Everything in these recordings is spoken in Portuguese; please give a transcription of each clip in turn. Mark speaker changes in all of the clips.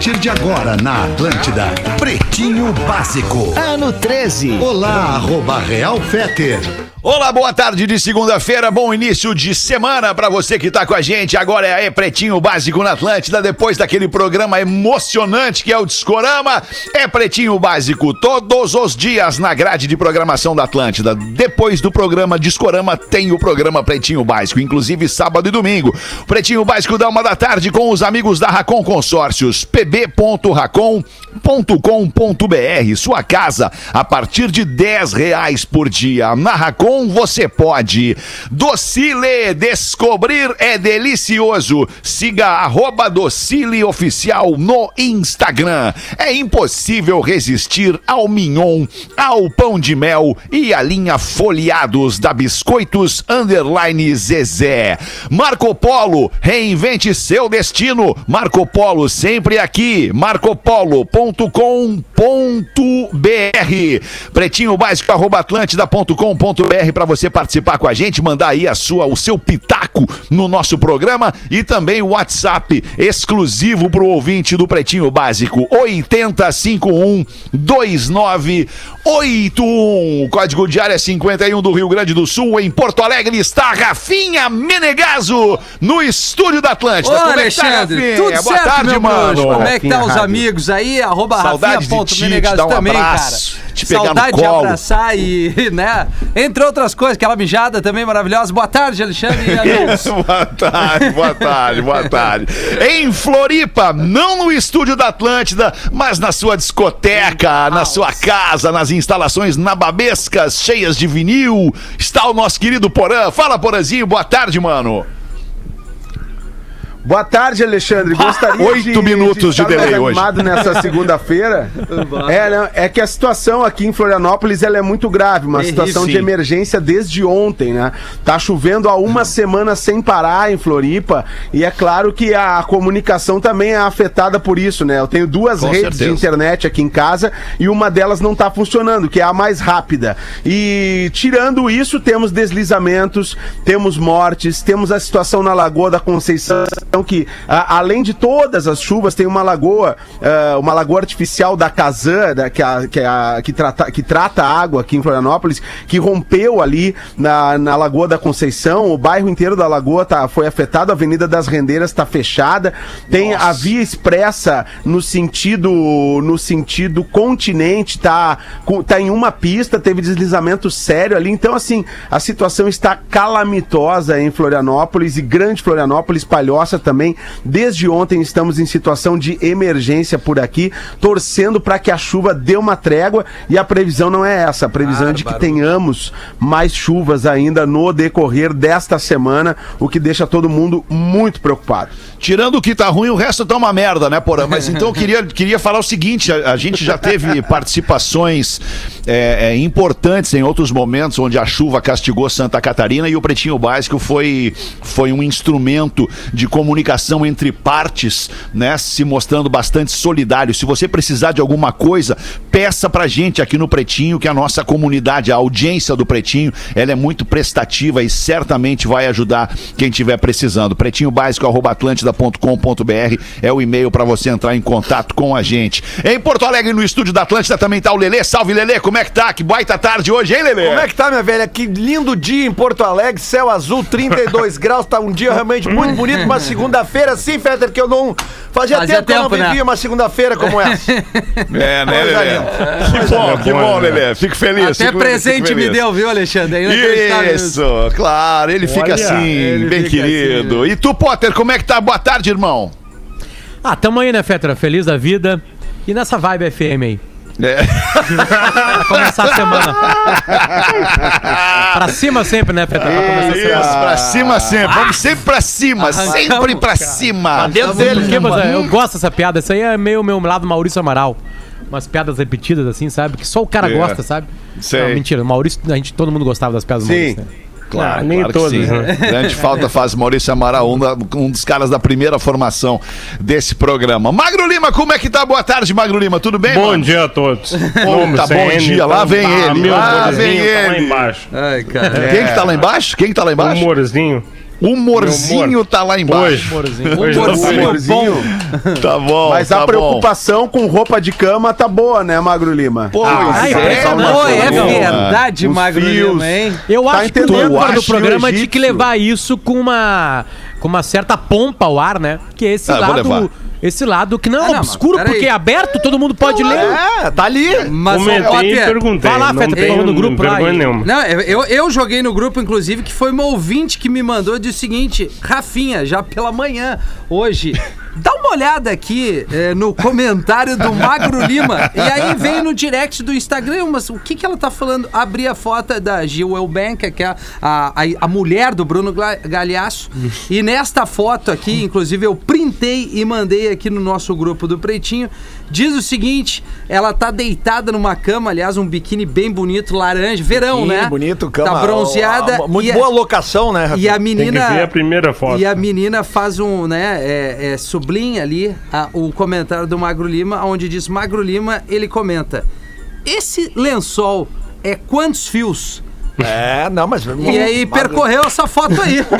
Speaker 1: partir de agora na Atlântida, Pretinho Básico.
Speaker 2: Ano 13.
Speaker 1: Olá, arroba Real Feter.
Speaker 3: Olá, boa tarde de segunda-feira, bom início de semana para você que tá com a gente. Agora é a Pretinho Básico na Atlântida, depois daquele programa emocionante que é o Discorama. É Pretinho Básico todos os dias na grade de programação da Atlântida. Depois do programa Discorama tem o programa Pretinho Básico, inclusive sábado e domingo. Pretinho Básico da uma da tarde com os amigos da Racon Consórcios, pb.racon.com.br. Sua casa a partir de 10 reais por dia. Na Racon você pode. Docile, descobrir é delicioso. Siga arroba Docile Oficial no Instagram. É impossível resistir ao mignon, ao pão de mel e à linha folheados da Biscoitos Underline Zezé. Marco Polo, reinvente seu destino. Marco Polo sempre aqui. marcopolo.com.br Pretinho básico arroba atlântida.com.br para você participar com a gente, mandar aí a sua, o seu pitaco no nosso programa e também o WhatsApp exclusivo para o ouvinte do Pretinho Básico 8051 2981. Código de área 51 do Rio Grande do Sul. Em Porto Alegre está Rafinha Menegaso no estúdio da Atlântida.
Speaker 4: Ô,
Speaker 3: Como é que tá, Rafinha?
Speaker 4: tudo
Speaker 3: Boa
Speaker 4: certo,
Speaker 3: tarde, mano.
Speaker 4: Como é que tá os
Speaker 1: Rádio.
Speaker 4: amigos aí? Arroba
Speaker 3: de ti, te dar um
Speaker 4: também,
Speaker 3: abraço,
Speaker 4: cara.
Speaker 3: te pegar no
Speaker 4: Saudade de
Speaker 3: colo.
Speaker 4: abraçar e, né? Entre outras coisas, aquela mijada também maravilhosa. Boa tarde, Alexandre. e
Speaker 3: boa tarde, boa tarde, boa tarde. Em Floripa, não no estúdio da Atlântida, mas na sua discoteca, na sua casa, nas instalações nababescas, cheias de vinil, está o nosso querido Porã. Fala, Porãzinho, boa tarde, mano.
Speaker 5: Boa tarde, Alexandre. Gostaria
Speaker 3: Oito minutos de
Speaker 5: estar
Speaker 3: delay
Speaker 5: mais
Speaker 3: hoje.
Speaker 5: animado nessa segunda-feira. é, né, é que a situação aqui em Florianópolis ela é muito grave, uma
Speaker 4: Terrível.
Speaker 5: situação de emergência desde ontem, né? Tá chovendo há uma semana sem parar em Floripa e é claro que a comunicação também é afetada por isso, né? Eu tenho duas
Speaker 3: Com
Speaker 5: redes
Speaker 3: certeza.
Speaker 5: de internet aqui em casa e uma delas não tá funcionando, que é a mais rápida. E tirando isso, temos deslizamentos, temos mortes, temos a situação na Lagoa da Conceição, que a- além de todas as chuvas, tem uma lagoa, ah, uma lagoa artificial da Kazan, da- que, a- que, a- que trata, que trata a água aqui em Florianópolis, que rompeu ali na, na Lagoa da Conceição, o bairro inteiro da Lagoa tá, foi afetado, a Avenida das Rendeiras está fechada, tem a via expressa no sentido no sentido continente, tá, tá em uma pista, teve deslizamento sério ali, então assim, a situação está calamitosa em Florianópolis e Grande Florianópolis, Palhoça também. Desde ontem estamos em situação de emergência por aqui, torcendo para que a chuva dê uma trégua e a previsão não é essa, a previsão é de que tenhamos mais chuvas ainda no decorrer desta semana, o que deixa todo mundo muito preocupado.
Speaker 3: Tirando o que tá ruim, o resto tá uma merda, né, Porã? Mas então eu queria, queria falar o seguinte: a, a gente já teve participações é, é, importantes em outros momentos onde a chuva castigou Santa Catarina e o Pretinho Básico foi, foi um instrumento de comunicação entre partes, né? Se mostrando bastante solidário. Se você precisar de alguma coisa, peça pra gente aqui no Pretinho, que a nossa comunidade, a audiência do Pretinho, ela é muito prestativa e certamente vai ajudar quem estiver precisando. Pretinho básico atlântida.com.br é o e-mail para você entrar em contato com a gente. Em Porto Alegre, no estúdio da Atlântida, também tá o Lelê. Salve, Lelê, como é que tá? Que baita tarde hoje, hein, Lelê?
Speaker 6: Como é que tá, minha velha? Que lindo dia em Porto Alegre, céu azul, 32 graus, tá um dia realmente muito bonito, uma segunda-feira, sim, Fetter, que eu não. Fazia,
Speaker 4: Fazia
Speaker 6: tempo, que eu não
Speaker 4: tempo, né?
Speaker 6: vivia uma segunda-feira como essa.
Speaker 3: É, né, Lelê?
Speaker 6: linda.
Speaker 3: Que bom, que bom, Lelê. Fico feliz.
Speaker 4: Até
Speaker 3: fico-
Speaker 4: presente
Speaker 3: fico
Speaker 4: me
Speaker 3: feliz.
Speaker 4: deu, viu, Alexandre? É inacreditável
Speaker 3: Isso, claro, ele fica assim,
Speaker 4: ele
Speaker 3: bem
Speaker 4: fica
Speaker 3: querido.
Speaker 4: assim.
Speaker 3: E tu, Potter, como é que tá? Boa tarde, irmão.
Speaker 7: Ah, tamo aí, né, Fetra? Feliz da vida. E nessa vibe FM aí.
Speaker 3: É.
Speaker 7: Pra começar a semana. pra cima sempre, né, Fetra? Pra começar a
Speaker 3: Isso,
Speaker 7: semana.
Speaker 3: pra cima sempre. Vamos sempre pra cima,
Speaker 7: Arrancamos,
Speaker 3: sempre pra cima.
Speaker 6: Dentro dele,
Speaker 7: Porque, mas, é, eu gosto dessa piada. Isso aí é meio meu lado Maurício Amaral. Umas piadas repetidas, assim, sabe? Que só o cara
Speaker 3: É.
Speaker 7: gosta, sabe?
Speaker 3: Sei.
Speaker 7: Não, mentira. O Maurício, a gente, todo mundo gostava das piadas do. Maurício, né?
Speaker 3: Claro,
Speaker 8: Ah, nem
Speaker 3: claro que
Speaker 8: todos,
Speaker 3: sim.
Speaker 8: né?
Speaker 3: Grande falta faz Maurício Amaral, um, da- um dos caras da primeira formação desse programa. Magro Lima, como é que tá? Boa tarde, Magro Lima, tudo bem,
Speaker 8: Bom
Speaker 3: mano?
Speaker 8: dia a todos.
Speaker 3: tá bom dia, lá vem ele,
Speaker 8: meu
Speaker 3: lá vem
Speaker 8: tá lá
Speaker 3: ele.
Speaker 8: embaixo.
Speaker 4: Ai, cara.
Speaker 3: Quem que tá lá embaixo? Quem que tá lá embaixo? O Humorzinho
Speaker 8: Meu humor.
Speaker 3: tá lá embaixo.
Speaker 8: Hoje. Hoje não
Speaker 4: Humorzinho.
Speaker 8: falei.
Speaker 5: Humorzinho.
Speaker 3: Tá bom,
Speaker 5: Mas
Speaker 3: tá
Speaker 5: a preocupação com roupa de cama tá boa, né, Magro Lima?
Speaker 3: bom. Pois
Speaker 7: Ai,
Speaker 3: é.
Speaker 4: Pô, é
Speaker 3: mano.
Speaker 4: verdade,
Speaker 5: Os
Speaker 4: Magro
Speaker 5: fios.
Speaker 4: Lima, hein?
Speaker 7: Eu
Speaker 5: Tá
Speaker 7: acho que o dono do programa
Speaker 5: o
Speaker 7: tinha que
Speaker 5: egípcio.
Speaker 7: levar isso com uma, com uma certa pompa ao ar, né? Que esse
Speaker 3: Ah,
Speaker 7: lado. Esse lado que não é
Speaker 4: Ah, não,
Speaker 7: obscuro,
Speaker 4: peraí.
Speaker 7: porque é aberto, todo mundo pode ler.
Speaker 6: É, tá ali.
Speaker 4: Mas,
Speaker 8: Comentei e perguntei.
Speaker 7: Vai lá,
Speaker 8: não
Speaker 7: Feta, falou no grupo lá
Speaker 8: vergonha
Speaker 7: e-
Speaker 8: nenhuma.
Speaker 4: Não, eu, eu joguei no grupo, inclusive, que foi uma ouvinte que me mandou de o seguinte: Rafinha, já pela manhã, hoje. Dá uma olhada aqui eh, no comentário do Magro Lima. E aí vem no direct do Instagram, mas o que, que ela tá falando? Abri a foto da Gil Elbank, que é a, a, a mulher do Bruno Galhaço. E nesta foto aqui, inclusive, eu printei e mandei aqui no nosso grupo do Pretinho. Diz o seguinte: ela tá deitada numa cama, aliás, um biquíni bem bonito, laranja, verão,
Speaker 6: Biquíni
Speaker 4: né?
Speaker 6: bonito, cama.
Speaker 4: Tá bronzeada.
Speaker 6: Muito
Speaker 4: a-
Speaker 6: boa locação, né,
Speaker 4: e a
Speaker 8: Tem que
Speaker 4: menina.
Speaker 8: ver a primeira foto.
Speaker 4: E a menina faz um, né, é, é, sublinha ali a- o comentário do Magro Lima, onde diz Magro Lima, ele comenta: Esse lençol é quantos fios?
Speaker 6: É, não, mas...
Speaker 4: E aí percorreu essa foto aí.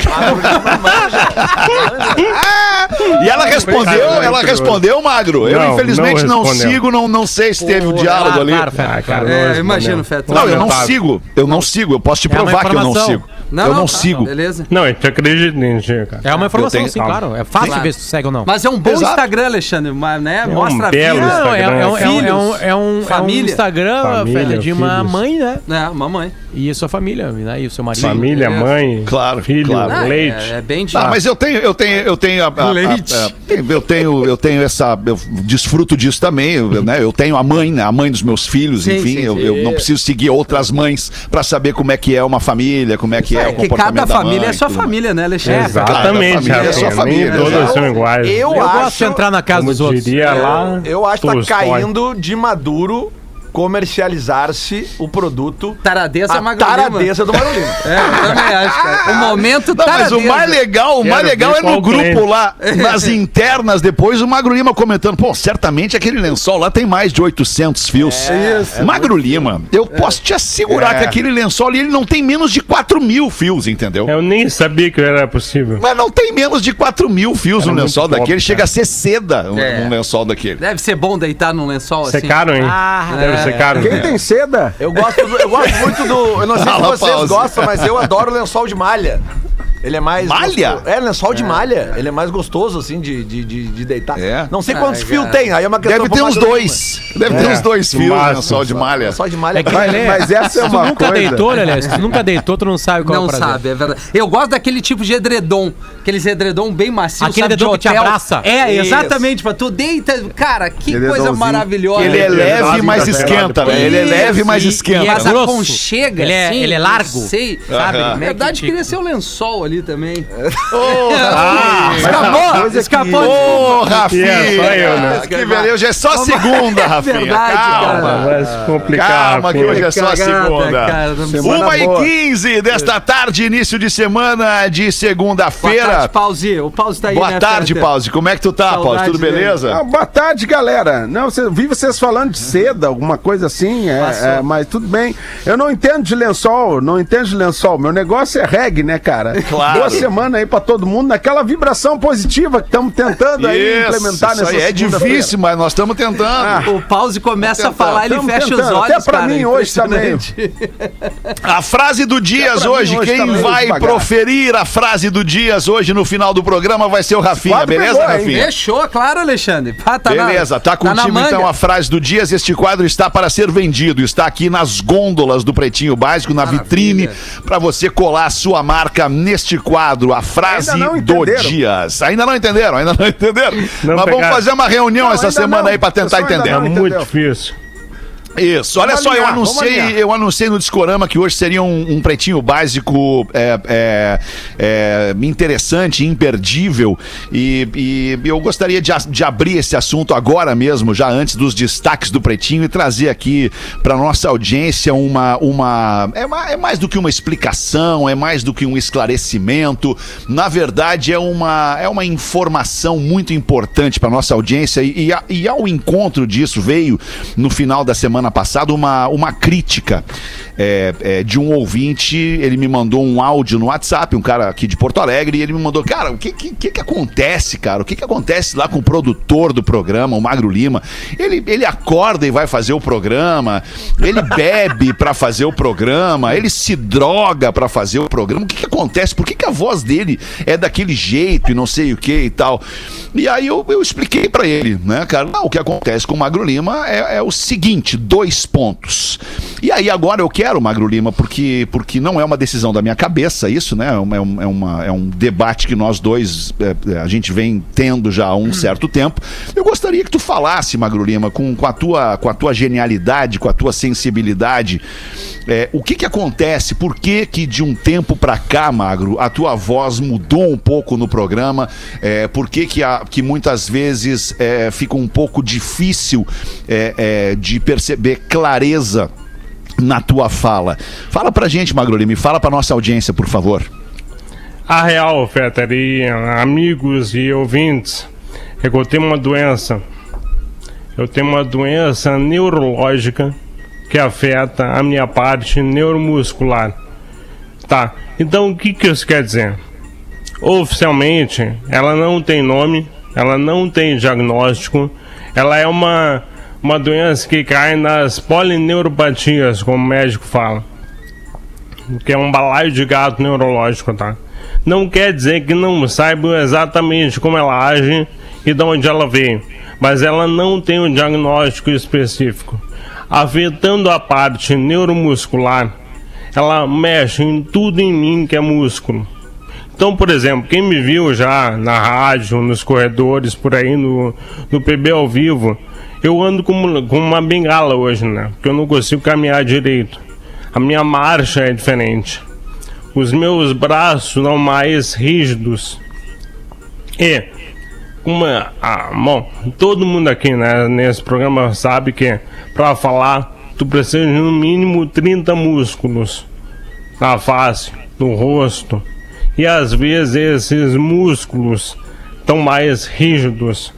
Speaker 3: E ela respondeu, ela respondeu, Magro. Eu,
Speaker 8: Não,
Speaker 3: infelizmente,
Speaker 8: não
Speaker 3: não, sigo, não, não sei se teve o diálogo ali.
Speaker 7: claro, Feta,
Speaker 8: Ah, cara,
Speaker 7: claro.
Speaker 8: não
Speaker 4: É, imagino, Feto.
Speaker 3: Não, eu não sigo. Eu não sigo. Eu posso te
Speaker 7: É
Speaker 3: provar que eu não
Speaker 7: informação.
Speaker 3: Sigo. eu não
Speaker 4: tá,
Speaker 3: sigo.
Speaker 4: Beleza.
Speaker 8: Não, a gente acredita em ti, cara.
Speaker 7: É uma informação,
Speaker 3: tenho-
Speaker 7: sim, claro. É fácil
Speaker 4: Claro.
Speaker 7: de ver se tu segue ou não.
Speaker 4: Mas é um bom
Speaker 3: Exato.
Speaker 4: Instagram, Alexandre, mas, né?
Speaker 8: um
Speaker 4: Mostra a vida.
Speaker 7: Não, é, é um, é, um, é, um,
Speaker 4: Filhos,
Speaker 7: é, um, é um
Speaker 4: família.
Speaker 7: Instagram
Speaker 8: Família,
Speaker 7: de uma
Speaker 8: filhos.
Speaker 7: mãe, né?
Speaker 4: É, mamãe.
Speaker 7: E a sua família, né? E o seu marido.
Speaker 8: Família, mãe,
Speaker 3: Claro,
Speaker 8: filho,
Speaker 3: claro.
Speaker 4: Ah,
Speaker 8: leite.
Speaker 4: É, é bem de.
Speaker 3: Ah, mas eu tenho, eu tenho, eu tenho a, a- a-
Speaker 4: Leite.
Speaker 3: a- eu tenho, eu tenho essa, eu desfruto disso também, eu, né? Eu tenho a mãe, né? A mãe dos meus filhos,
Speaker 4: Sim,
Speaker 3: enfim,
Speaker 4: sim,
Speaker 3: eu,
Speaker 4: sim.
Speaker 3: eu não preciso seguir outras mães pra saber como é que é uma família, como é que é, o
Speaker 4: Porque
Speaker 3: comportamento
Speaker 4: cada
Speaker 3: da
Speaker 4: família
Speaker 3: mãe,
Speaker 4: é sua família, né, Alexandre?
Speaker 8: Exatamente,
Speaker 3: família é sua família,
Speaker 8: Nem todas são iguais.
Speaker 6: Eu,
Speaker 7: Eu
Speaker 6: acho...
Speaker 7: gosto de entrar na casa dos outros.
Speaker 8: diria lá,
Speaker 6: Eu acho que tá caindo de maduro comercializar-se o produto
Speaker 4: Taradeza é
Speaker 6: a
Speaker 4: Magro Lima.
Speaker 6: taradeza do Magro Lima.
Speaker 4: É, eu também acho, cara. O momento
Speaker 3: Não, mas
Speaker 4: taradeza.
Speaker 3: o mais legal, o mais legal é no grupo lá, nas internas, depois o Magro Lima comentando, pô, certamente aquele lençol lá tem mais de 800 fios.
Speaker 5: isso.
Speaker 3: Magro Lima, eu posso te assegurar
Speaker 5: É.
Speaker 3: que aquele lençol ali, ele não tem menos de 4 mil fios, entendeu?
Speaker 8: Eu nem sabia que era possível.
Speaker 3: Mas não tem menos de 4 mil fios
Speaker 8: Era
Speaker 3: um lençol
Speaker 8: top,
Speaker 3: daquele, chega
Speaker 8: cara.
Speaker 3: a ser seda um, um
Speaker 4: É.
Speaker 3: lençol daquele.
Speaker 4: Deve ser bom deitar num lençol assim.
Speaker 8: Secaram, hein? Deve caro.
Speaker 5: Quem tem seda?
Speaker 6: Eu gosto, do- eu gosto muito do. Eu não sei se vocês gostam, mas eu adoro lençol de malha. Ele é mais.
Speaker 3: Malha?
Speaker 6: gostoso. É, lençol de malha. Ele é mais gostoso, assim, de, de, de, de deitar.
Speaker 3: É?
Speaker 6: Não sei
Speaker 4: Ah,
Speaker 6: quantos fios
Speaker 4: cara.
Speaker 6: tem, aí é uma questão
Speaker 3: Deve ter uns dois. Deve ter
Speaker 8: É,
Speaker 3: uns dois fios
Speaker 8: máximo,
Speaker 3: lençol de malha.
Speaker 6: Lençol de malha.
Speaker 7: É que,
Speaker 5: Mas- mas essa é uma
Speaker 7: nunca
Speaker 5: coisa-
Speaker 7: deitou, Lelê, se tu nunca deitou, tu não sabe qual é
Speaker 4: Não
Speaker 7: o prazer.
Speaker 4: sabe, é verdade. Eu gosto daquele tipo de edredom. Aqueles edredom bem macio,
Speaker 7: Aquele
Speaker 4: sabe, de
Speaker 7: edredom que te abraça.
Speaker 4: É,
Speaker 6: Isso.
Speaker 4: exatamente. Pra tu deita... Cara, que coisa maravilhosa.
Speaker 3: Ele é leve, mas esquenta, né? Ele é leve, mas esquenta.
Speaker 7: e é
Speaker 4: Mas
Speaker 7: grosso.
Speaker 4: aconchega,
Speaker 7: Ele é-
Speaker 4: assim,
Speaker 7: ele é
Speaker 4: não
Speaker 7: largo.
Speaker 4: Sei.
Speaker 7: Sabe?
Speaker 4: Na
Speaker 7: é
Speaker 4: verdade,
Speaker 7: que
Speaker 4: queria ser o lençol ali também.
Speaker 3: Ah,
Speaker 4: escapou! escapou!
Speaker 3: Ô,
Speaker 8: E
Speaker 3: Rafinha!
Speaker 8: é só eu, né?
Speaker 3: Que beleza, hoje é só segunda, Rafinha.
Speaker 4: verdade,
Speaker 3: Calma.
Speaker 4: cara.
Speaker 8: Vai se complicar.
Speaker 3: Calma, que
Speaker 8: Rafinha.
Speaker 3: hoje é só segunda.
Speaker 4: cara,
Speaker 3: Uma e
Speaker 5: boa.
Speaker 3: 15 desta tarde, início de semana de
Speaker 4: Boa
Speaker 3: segunda-feira.
Speaker 4: tarde, Pause. O Pause tá aí,
Speaker 3: Boa
Speaker 4: né,
Speaker 3: tarde? Pause. Como é que tu tá, Pause?
Speaker 4: Saudade
Speaker 3: Tudo
Speaker 4: dele.
Speaker 3: beleza?
Speaker 5: Ah, boa tarde, galera. Não, você, vi vocês falando de seda, alguma coisa assim, é, é, mas tudo bem. Eu não entendo de lençol, não entendo de lençol. Meu negócio é reggae, né, cara?
Speaker 3: Claro.
Speaker 5: Boa semana aí pra todo mundo, naquela vibração positiva que estamos tentando aí implementar
Speaker 3: isso
Speaker 5: nessa
Speaker 3: aí é difícil, mas nós estamos tentando.
Speaker 4: O Pause começa a falar, ele
Speaker 5: tamo
Speaker 4: fecha os
Speaker 5: tentando.
Speaker 4: olhos,
Speaker 5: Até pra
Speaker 4: cara,
Speaker 5: mim hoje também.
Speaker 3: A frase do Dias hoje,
Speaker 5: hoje
Speaker 3: quem
Speaker 5: tá
Speaker 3: vai
Speaker 5: devagar.
Speaker 3: proferir a frase do Dias hoje no final do programa vai ser o Rafinha,
Speaker 5: quadro
Speaker 3: beleza,
Speaker 5: pegou, hein?
Speaker 3: Rafinha?
Speaker 4: Fechou, claro, Alexandre. Ah, tá na-
Speaker 3: Beleza, tá
Speaker 4: na
Speaker 3: contigo
Speaker 4: manga.
Speaker 3: então a frase do Dias. Este quadro está para ser vendido. Está aqui nas gôndolas do Pretinho Básico, na
Speaker 4: Maravilha.
Speaker 3: vitrine, para você colar a sua marca neste quadro. A frase do. Dias. Ainda não entenderam, ainda não entenderam.
Speaker 8: Não
Speaker 3: Mas vamos
Speaker 8: pegaram.
Speaker 3: fazer uma reunião
Speaker 5: Não,
Speaker 3: essa semana
Speaker 5: não.
Speaker 3: aí para tentar entender.
Speaker 8: É muito difícil.
Speaker 3: Isso, olha
Speaker 6: Vamos
Speaker 3: só, eu
Speaker 6: alinhar,
Speaker 3: anunciei, eu anunciei no Discorama que hoje seria um, um pretinho básico é, é, é, interessante, imperdível, e, e eu gostaria de, de abrir esse assunto agora mesmo, já antes dos destaques do pretinho, e trazer aqui para nossa audiência uma. uma é, é mais do que uma explicação, é mais do que um esclarecimento. Na verdade, é uma, é uma informação muito importante para nossa audiência, e, e a- e ao encontro disso veio no final da semana passada uma, uma crítica é, é, de um ouvinte. Ele me mandou um áudio no WhatsApp, um cara aqui de Porto Alegre, e ele me mandou, cara, o que que, que, acontece, cara? O que que acontece lá com o produtor do programa, o Magro Lima? Ele, ele acorda e vai fazer o programa, ele bebe para fazer o programa, ele se droga para fazer o programa. O que que acontece? Por que que a voz dele é daquele jeito e não sei o que e tal? E aí eu, eu expliquei para ele, né, cara? O que acontece com o Magro Lima é, é o seguinte, dois pontos. E aí agora eu quero Magro Lima porque, porque não é uma decisão da minha cabeça isso, né? É, é, um- é uma- é um debate que nós dois, é, é, a gente vem tendo já há um certo tempo. Eu gostaria que tu falasse, Magro Lima, com, com, a, tua, com a tua genialidade, com a tua sensibilidade, é, o que que acontece? Por que que de um tempo pra cá, Magro, a tua voz mudou um pouco no programa? É, por que que, a- que muitas vezes é, fica um pouco difícil é, é, de perceber clareza na tua fala? Fala pra gente, Magro Lima, fala pra nossa audiência, por favor.
Speaker 8: A real, Fetter, amigos e ouvintes, é que eu tenho uma doença. Eu tenho uma doença neurológica que afeta a minha parte neuromuscular. Tá, então o que, que isso quer dizer? Oficialmente, ela não tem nome, ela não tem diagnóstico, ela é uma, uma doença que cai nas polineuropatias, como o médico fala que é um balaio de gato neurológico, tá? Não quer dizer que não saibam exatamente como ela age e de onde ela veio, mas ela não tem um diagnóstico específico. Afetando a parte neuromuscular, ela mexe em tudo em mim que é músculo. Então, por exemplo, quem me viu já na rádio, nos corredores, por aí no, no PB ao vivo, eu ando com, com uma bengala hoje, né? Porque eu não consigo caminhar direito. A minha marcha é diferente. Os meus braços são mais rígidos. E, uma, ah, bom, todo mundo aqui né, nesse programa sabe que para falar tu precisa de no mínimo 30 músculos na face, no rosto. E às vezes esses músculos estão mais rígidos.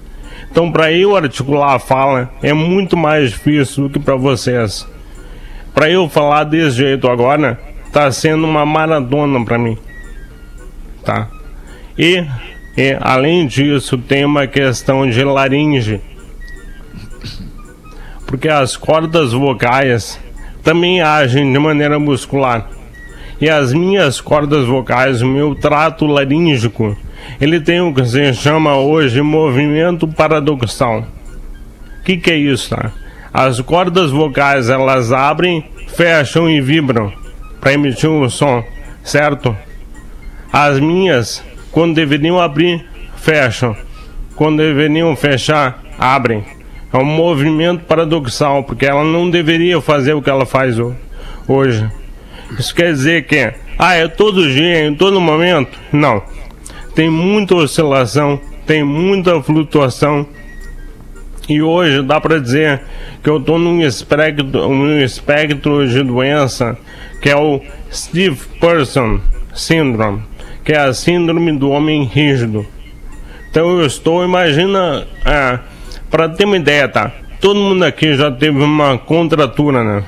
Speaker 8: Então, para eu articular a fala é muito mais difícil do que para vocês. Para eu falar desse jeito agora, tá sendo uma maratona para mim. Tá? E, e além disso, tem uma questão de laringe. Porque as cordas vocais também agem de maneira muscular. E as minhas cordas vocais, o meu trato laríngico, ele tem o que se chama hoje movimento paradoxal. O que, que é isso? Tá? As cordas vocais elas abrem, fecham e vibram para emitir um som, certo? As minhas, quando deveriam abrir, fecham. Quando deveriam fechar, abrem. É um movimento paradoxal, porque ela não deveria fazer o que ela faz ho- hoje. Isso quer dizer que, ah, é todo dia, em todo momento? Não. Tem muita oscilação, tem muita flutuação. E hoje dá para dizer que eu estou num espectro, num espectro de doença que é o Stiff Person Syndrome, que é a síndrome do homem rígido. Então eu estou, imagina, é, para ter uma ideia, tá? Todo mundo aqui já teve uma contratura, né?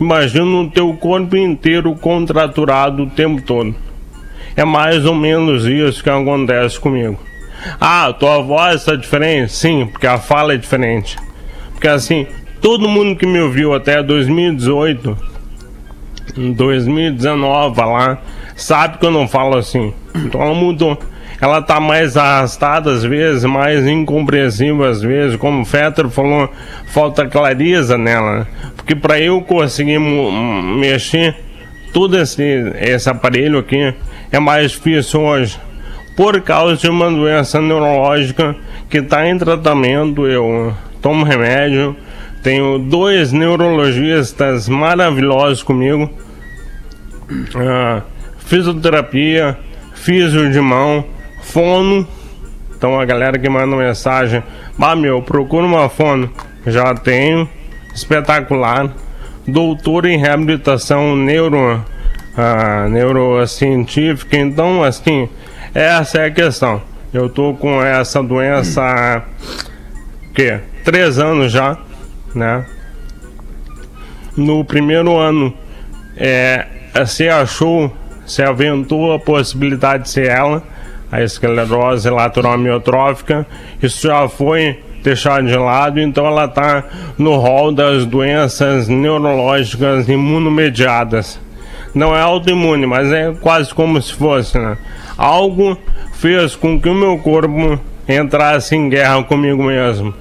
Speaker 8: Imagina o teu corpo inteiro contraturado o tempo todo. É mais ou menos isso que acontece comigo. Ah, tua voz está diferente? Sim, porque a fala é diferente. Porque assim, todo mundo que me ouviu até 2018, 2019 lá, sabe que eu não falo assim. Então ela mudou. Ela tá mais arrastada às vezes, mais incompreensível às vezes, como o Fetter falou, falta clareza nela. né? Porque para eu conseguir mexer todo esse, esse aparelho aqui é mais difícil hoje. Por causa de uma doença neurológica que está em tratamento, eu tomo remédio, Tenho dois neurologistas maravilhosos comigo. Ah, fisioterapia, físio de mão, fono. Então a galera que manda mensagem, bah meu, procura uma fono. Já tenho, espetacular. Doutor em reabilitação neuro, ah, neurocientífica. Então, assim, essa é a questão. Eu tô com essa doença há que três anos já, né? No primeiro ano, é, se achou, se aventou a possibilidade de ser ela, a esclerose lateral amiotrófica. Isso já foi deixado de lado, então ela está no rol das doenças neurológicas imunomediadas. Não é autoimune, mas é quase como se fosse, né? Algo fez com que o meu corpo entrasse em guerra comigo mesmo.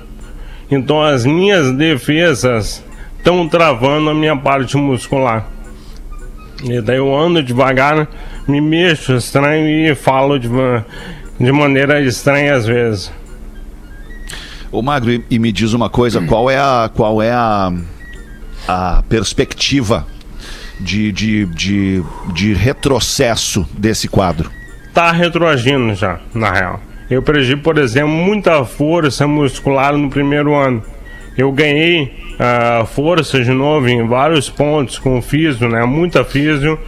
Speaker 8: Então as minhas defesas estão travando a minha parte muscular. E daí eu ando devagar, me mexo estranho e falo de, de maneira estranha às vezes.
Speaker 3: Ô Magro, e, e me diz uma coisa, qual é a, qual é a, a perspectiva de, de, de, de retrocesso desse quadro?
Speaker 8: Tá retroagindo já, na real. Eu perdi, por exemplo, muita força muscular no primeiro ano. Eu ganhei ah, força de novo em vários pontos com físio, né? Muita físio.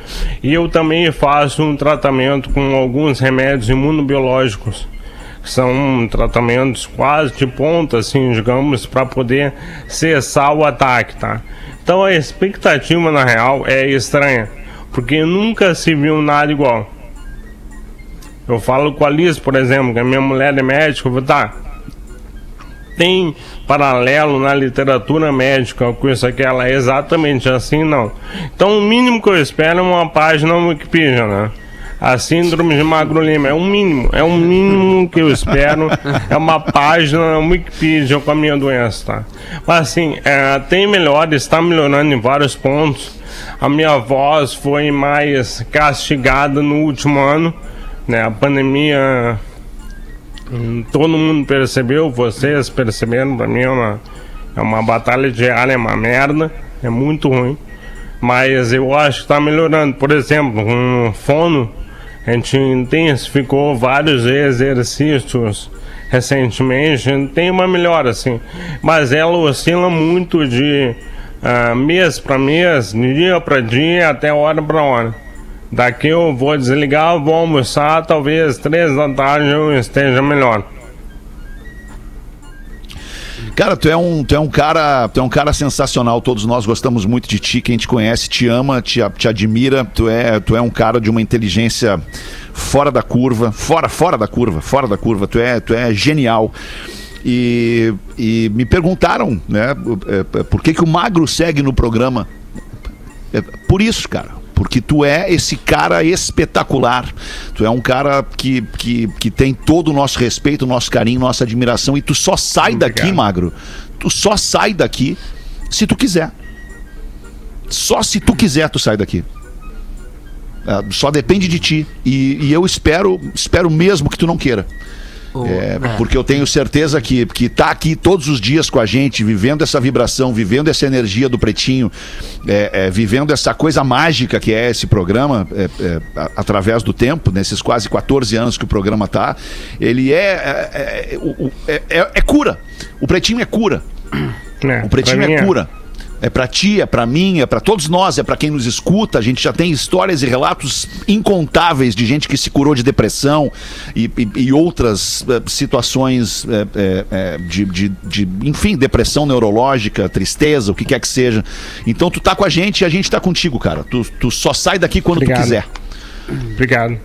Speaker 8: E eu também faço um tratamento com alguns remédios imunobiológicos. que São tratamentos quase de ponta, assim, digamos, para poder cessar o ataque, tá? Então a expectativa, na real, é estranha. Porque nunca se viu nada igual. Eu falo com a Liz, por exemplo, que a minha mulher é médica, eu vou tá. Tem paralelo na literatura médica com isso aqui, ela é exatamente assim, não. Então o mínimo que eu espero é uma página no Wikipedia, né? A síndrome de Magro Lima é um mínimo, é um mínimo que eu espero, é uma página no Wikipedia com a minha doença, tá? Mas assim, é, tem melhor, está melhorando em vários pontos. A minha voz foi mais castigada no último ano, né? A pandemia todo mundo percebeu, vocês perceberam, pra mim é uma, é uma batalha diária, é uma merda, é muito ruim. Mas eu acho que tá melhorando. Por exemplo, com o fono, a gente intensificou vários exercícios recentemente, tem uma melhora assim. Mas ela oscila muito de ah, mês para mês, dia para dia, até hora para hora. Daqui eu vou desligar, vou almoçar, talvez três da tarde eu esteja melhor.
Speaker 3: Cara, tu é um, tu é um cara, tu é um cara sensacional. Todos nós gostamos muito de ti, quem te conhece te ama, te, te admira. Tu é, tu é um cara de uma inteligência fora da curva, fora, fora da curva, fora da curva. Tu é, tu é genial. E, e me perguntaram, né, é, é, por que que o Magro segue no programa? É, por isso, cara. Porque tu é esse cara espetacular. Tu é um cara que, que, que tem todo o nosso respeito, nosso carinho, nossa admiração. E tu só sai daqui. Magro. Tu só sai daqui se tu quiser. Só se tu quiser, tu sai daqui. Ah, só depende de ti. E, e eu espero, espero mesmo que tu não queira.
Speaker 4: O-
Speaker 3: É,
Speaker 4: é.
Speaker 3: Porque eu tenho certeza que, que tá aqui todos os dias com a gente, vivendo essa vibração, vivendo essa energia do pretinho, é, é, vivendo essa coisa mágica que é esse programa, é, é, através do tempo, nesses quase 14 anos que o programa tá, ele é, é, é, é- é- é cura. O pretinho é cura. O pretinho é cura. É pra ti, é pra mim, é pra todos nós, é pra quem nos escuta. A gente já tem histórias e relatos incontáveis de gente que se curou de depressão e, e- e outras eh, situações eh, eh, de, de- de, enfim, depressão neurológica, tristeza, o que quer que seja. Então tu tá com a gente e a gente tá contigo, cara. Tu, tu só sai daqui quando
Speaker 8: Obrigado.
Speaker 3: tu quiser.
Speaker 8: Obrigado.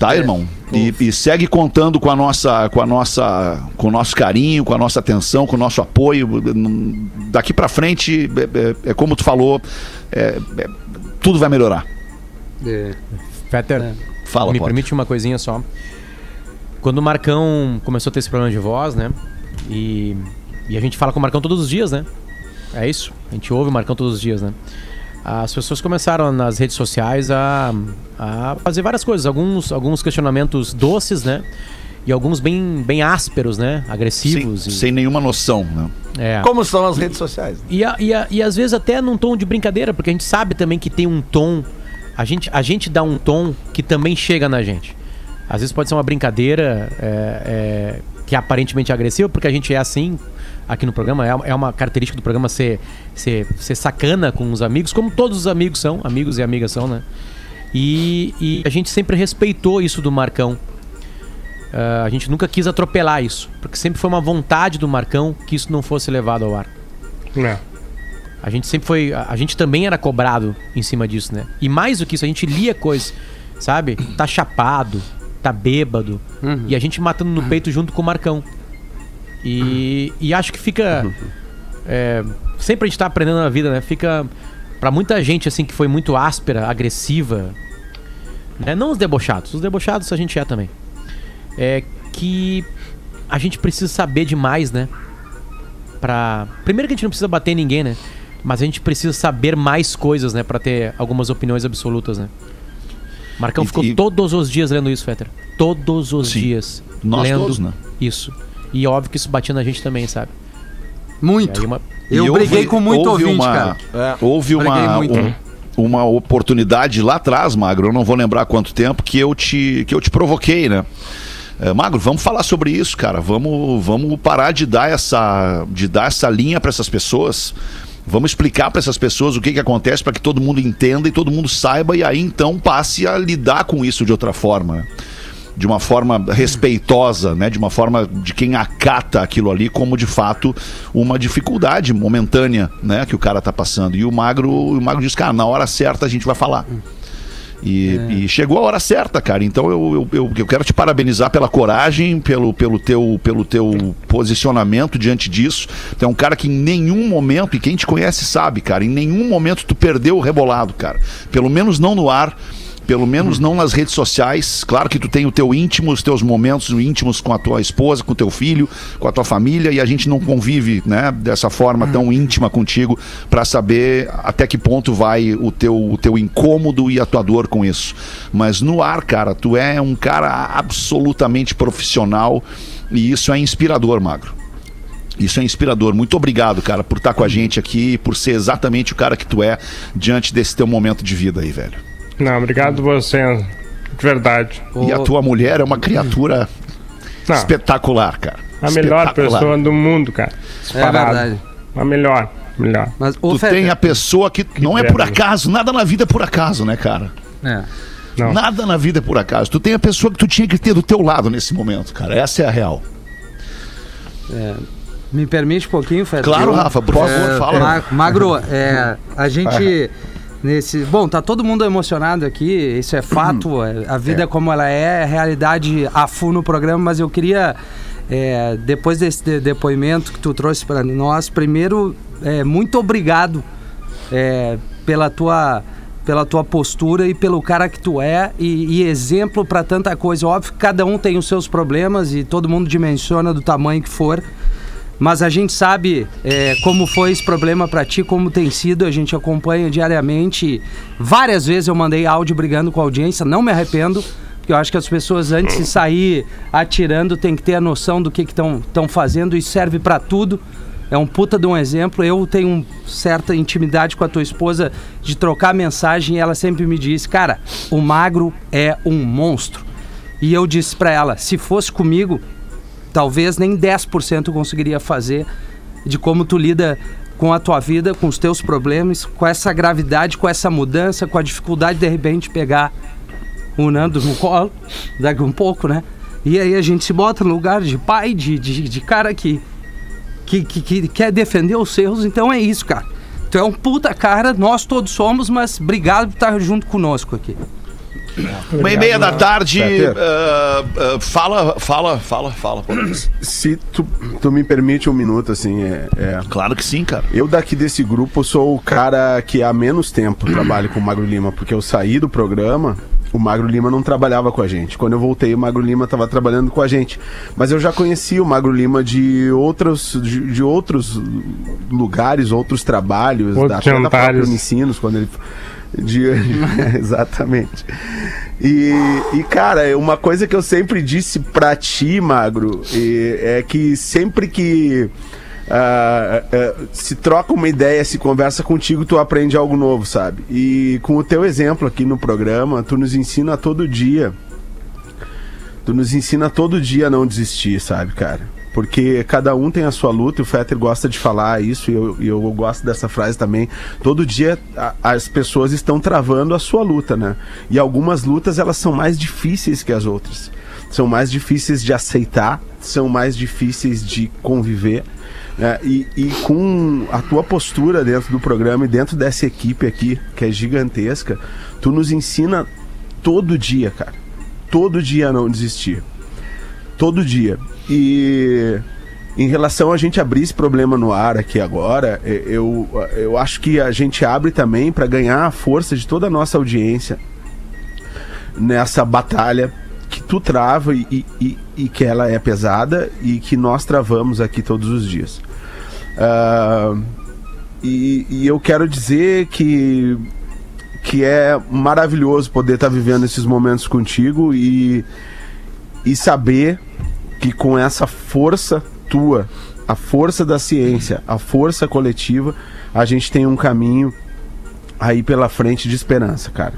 Speaker 3: Tá, irmão? E, e segue contando com a nossa, com a nossa, com o nosso carinho, com a nossa atenção, com o nosso apoio. Daqui pra frente, é, é- é como tu falou, é- é- tudo vai melhorar.
Speaker 4: É.
Speaker 7: Fetter,
Speaker 3: Fala,
Speaker 7: me
Speaker 3: Potter.
Speaker 7: permite uma coisinha só. Quando o Marcão começou a ter esse problema de voz, né? E, e a gente fala com o Marcão todos os dias, né? É isso. A gente ouve o Marcão todos os dias, né? As pessoas começaram nas redes sociais a, a fazer várias coisas, alguns, alguns questionamentos doces, né? e alguns bem, bem ásperos, né? Agressivos.
Speaker 3: Sem,
Speaker 7: e-
Speaker 3: sem nenhuma noção, né?
Speaker 7: é.
Speaker 6: Como são as redes sociais? né?
Speaker 7: E, a- e, a- e às vezes até num tom de brincadeira, porque a gente sabe também que tem um tom. A gente, a gente dá um tom que também chega na gente. Às vezes pode ser uma brincadeira é, é, que é aparentemente agressiva, porque a gente é assim aqui no programa. É, é uma característica do programa ser, ser, ser sacana com os amigos, como todos os amigos são, amigos e amigas são, né? E, e a gente sempre respeitou isso do Marcão. Ah, a gente nunca quis atropelar isso, porque sempre foi uma vontade do Marcão que isso não fosse levado ao ar.
Speaker 8: É.
Speaker 7: A gente sempre foi. A a gente também era cobrado em cima disso, né? E mais do que isso, a gente lia coisas, sabe? Tá chapado, tá bêbado. E a gente matando no peito junto com o Marcão. E, e acho que fica. é, sempre a gente tá aprendendo na vida, né? Fica. Pra muita gente, assim, que foi muito áspera, agressiva. Né? Não os debochados. Os debochados a gente é também. É que a gente precisa saber demais, né? Pra... Primeiro que a gente não precisa bater em ninguém, né? Mas a gente precisa saber mais coisas, né? Pra ter algumas opiniões absolutas, né? Marcão
Speaker 3: E-
Speaker 7: ficou
Speaker 3: e-
Speaker 7: todos os dias lendo isso, Fetter. Todos os
Speaker 3: Sim.
Speaker 7: dias.
Speaker 3: Nós
Speaker 7: lendo
Speaker 3: todos, né?
Speaker 7: Isso. E óbvio que isso batia na gente também, sabe?
Speaker 4: Muito.
Speaker 7: uma-
Speaker 4: Eu
Speaker 3: E
Speaker 4: briguei
Speaker 3: houve-
Speaker 4: com muito
Speaker 3: houve
Speaker 4: ouvinte,
Speaker 3: uma-
Speaker 4: cara.
Speaker 3: Houve
Speaker 4: Briguei
Speaker 3: uma, um- uma oportunidade lá atrás, Magro, eu não vou lembrar quanto tempo, que eu te, que eu te provoquei, né? É, Magro, vamos falar sobre isso, cara. Vamos, vamos parar de dar essa, de dar essa linha para essas pessoas. Vamos explicar para essas pessoas o que, que acontece para que todo mundo entenda e todo mundo saiba e aí então passe a lidar com isso de outra forma. né? De uma forma respeitosa, né? De uma forma de quem acata aquilo ali como de fato uma dificuldade momentânea, né? Que o cara tá passando. E o magro, o magro diz, cara, na hora certa a gente vai falar. E, e chegou a hora certa, cara. Então eu, eu, eu, eu quero te parabenizar pela coragem, pelo, pelo, teu, pelo teu posicionamento diante disso. Tu é um cara que em nenhum momento, e quem te conhece sabe, cara, em nenhum momento tu perdeu o rebolado, cara. Pelo menos não no ar. Pelo menos não nas redes sociais. Claro que tu tem o teu íntimo, os teus momentos íntimos com a tua esposa, com o teu filho, com a tua família, e a gente não convive, né, dessa forma tão íntima contigo para saber até que ponto vai o teu, o teu incômodo e a tua dor com isso. Mas no ar, cara, tu é um cara absolutamente profissional e isso é inspirador, Magro. Isso é inspirador. Muito obrigado, cara, por estar com a gente aqui, por ser exatamente o cara que tu é diante desse teu momento de vida aí, velho.
Speaker 8: Não, obrigado você. De verdade.
Speaker 3: E a tua mulher é uma criatura
Speaker 8: Não,
Speaker 3: espetacular, cara.
Speaker 8: a melhor pessoa do mundo, cara.
Speaker 4: É
Speaker 8: Disparado.
Speaker 4: verdade.
Speaker 8: A melhor, melhor.
Speaker 4: Mas,
Speaker 3: Tu tem a pessoa que não é por acaso, nada na vida é por acaso, né, cara?
Speaker 4: é.
Speaker 8: Não.
Speaker 3: Nada na vida é por acaso. Tu tem a pessoa que tu tinha que ter do teu lado nesse momento, cara. Essa é a real.
Speaker 4: Me permite um pouquinho, Fetter?
Speaker 3: Claro,
Speaker 4: Eu-
Speaker 3: Rafa, por favor,
Speaker 4: É,
Speaker 3: fala.
Speaker 4: Ma- Magro, é, a gente nesse, bom, tá todo mundo emocionado aqui, isso é fato, é, a vida como ela é, é realidade a full no programa, mas eu queria é, depois desse de- depoimento que tu trouxe para nós, primeiro, é, muito obrigado é, pela tua pela tua postura e pelo cara que tu é e, e exemplo para tanta coisa. Óbvio que cada um tem os seus problemas e todo mundo dimensiona do tamanho que for. Mas a gente sabe é, como foi esse problema pra ti, como tem sido, a gente acompanha diariamente. Várias vezes eu mandei áudio brigando com a audiência, não me arrependo, porque eu acho que as pessoas antes de sair atirando tem que ter a noção do que estão fazendo e serve pra tudo. É um puta de um exemplo. Eu tenho certa intimidade com a tua esposa de trocar mensagem e ela sempre me diz: Cara, o magro é um monstro. E eu disse pra ela: Se fosse comigo, talvez nem 10% eu conseguiria fazer de como tu lida com a tua vida, com os teus problemas, com essa gravidade, com essa mudança, com a dificuldade de, de repente pegar o Nando no colo, daqui um pouco, né? E aí a gente se bota no lugar de pai, de, de, de cara que, que, que, que quer defender os seus, então é isso, cara. Tu é um puta cara, nós todos somos, mas obrigado por estar junto conosco aqui.
Speaker 3: Uma e meia da tarde. Ah, ah, fala, fala, fala, fala.
Speaker 5: Se tu, tu me permite um minuto, assim, é- é,
Speaker 3: Claro que sim, cara.
Speaker 5: Eu daqui desse grupo sou o cara que há menos tempo trabalho com o Magro Lima, porque eu saí do programa, o Magro Lima não trabalhava com a gente. Quando eu voltei, o Magro Lima estava trabalhando com a gente. Mas eu já conhecia o Magro Lima de outros, de, de outros lugares, outros trabalhos,
Speaker 8: Outros
Speaker 5: da, até da própria. Unicinos, quando ele De, exatamente. E, e, cara, uma coisa que eu sempre disse pra ti, Magro, é que sempre que ah, ah, se troca uma ideia, se conversa contigo, tu aprende algo novo, sabe? E com o teu exemplo aqui no programa, tu nos ensina todo dia. Tu nos ensina todo dia a não desistir, sabe, cara? Porque cada um tem a sua luta e o Fetter gosta de falar isso e eu, eu gosto dessa frase também. Todo dia a- as pessoas estão travando a sua luta, né? E algumas lutas elas são mais difíceis que as outras. São mais difíceis de aceitar, são mais difíceis de conviver. né? E, e com a tua postura dentro do programa e dentro dessa equipe aqui, que é gigantesca, tu nos ensina todo dia, cara. Todo dia a não desistir todo dia. E em relação a gente abrir esse problema no ar aqui agora, e- eu, eu acho que a gente abre também para ganhar a força de toda a nossa audiência nessa batalha que tu trava e, e- e, que ela é pesada e que nós travamos aqui todos os dias. Ah, e, e eu quero dizer que que é maravilhoso poder estar vivendo esses momentos contigo e, e saber que com essa força tua, a força da ciência, a força coletiva, a gente tem um caminho aí pela frente de esperança, cara.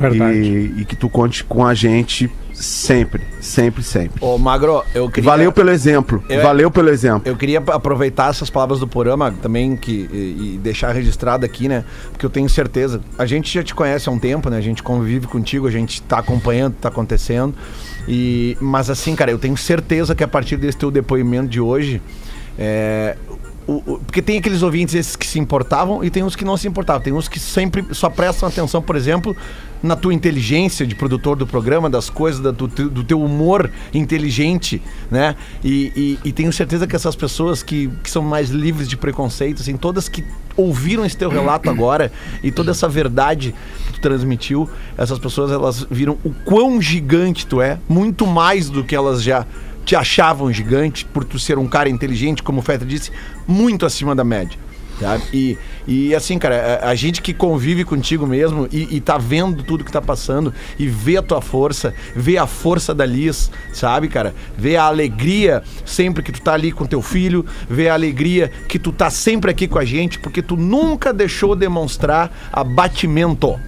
Speaker 8: Verdade.
Speaker 5: E, e que tu conte com a gente sempre, sempre, sempre.
Speaker 6: Ô, Magro, eu queria...
Speaker 5: Valeu pelo exemplo,
Speaker 6: Eu-
Speaker 5: valeu pelo exemplo.
Speaker 6: Eu queria aproveitar essas palavras do Porama também que, e, e deixar registrado aqui, né? Porque eu tenho certeza. A gente já te conhece há um tempo, né? A gente convive contigo, a gente tá acompanhando o que tá acontecendo. E, mas assim, cara, eu tenho certeza que a partir desse teu depoimento de hoje. é, porque tem aqueles ouvintes esses que se importavam e tem uns que não se importavam. Tem uns que sempre só prestam atenção, por exemplo, na tua inteligência de produtor do programa, das coisas, da- do, teu- do teu humor inteligente, né? E, e- e tenho certeza que essas pessoas que, que são mais livres de preconceito, assim, todas que ouviram esse teu relato agora e toda essa verdade que tu transmitiu, essas pessoas elas viram o quão gigante tu é, muito mais do que elas já te achavam gigante por tu ser um cara inteligente, como o Fetter disse, muito acima da média. Sabe? E, e assim, cara, a, a gente que convive contigo mesmo e, e tá vendo tudo que tá passando e vê a tua força, vê a força da Liz, sabe, cara? Vê a alegria sempre que tu tá ali com teu filho, vê a alegria que tu tá sempre aqui com a gente, porque tu nunca deixou demonstrar abatimento.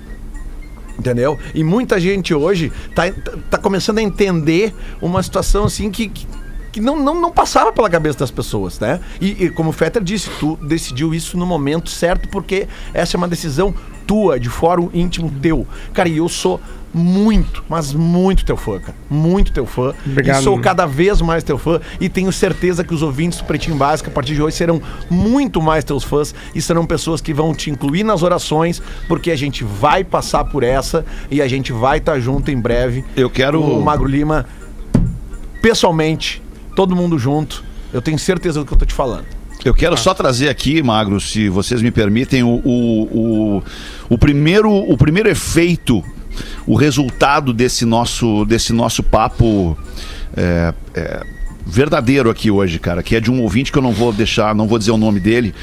Speaker 6: Entendeu? E muita gente hoje tá, tá começando a entender uma situação assim que, que, que não, não, não passava pela cabeça das pessoas, né? E, e como o Fetter disse, tu decidiu isso no momento certo, porque essa é uma decisão tua, de fórum íntimo teu. Cara, e eu sou muito, mas muito teu fã, cara. Muito teu fã.
Speaker 8: Obrigado.
Speaker 6: E sou cada vez mais teu fã e tenho certeza que os ouvintes do Pretinho Básico a partir de hoje serão muito mais teus fãs e serão pessoas que vão te incluir nas orações, porque a gente vai passar por essa e a gente vai estar junto em breve.
Speaker 3: Eu quero-
Speaker 6: O Magro Lima, pessoalmente, todo mundo junto. Eu tenho certeza do que eu tô te falando.
Speaker 3: Eu quero só trazer aqui, Magro, se vocês me permitem, o, o, o, o primeiro, o primeiro efeito, o resultado desse nosso, desse nosso papo é, é, verdadeiro aqui hoje, cara, que é de um ouvinte que eu não vou deixar, não vou dizer o nome dele,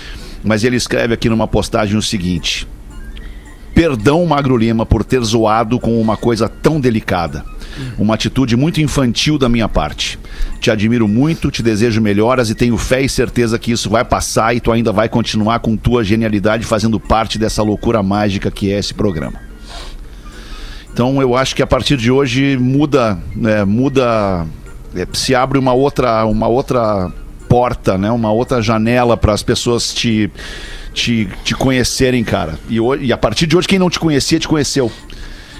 Speaker 3: mas ele escreve aqui numa postagem o seguinte: Perdão, Magro Lima, por ter zoado com uma coisa tão delicada. Uma atitude muito infantil da minha parte. Te admiro muito, te desejo melhoras e tenho fé e certeza que isso vai passar e tu ainda vai continuar com tua genialidade fazendo parte dessa loucura mágica que é esse programa. Então eu acho que a partir de hoje muda, né, muda, é, se abre uma outra, uma outra porta, né, uma outra janela para as pessoas te, te, te conhecerem, cara. E, hoje, e a partir de hoje quem não te conhecia te conheceu.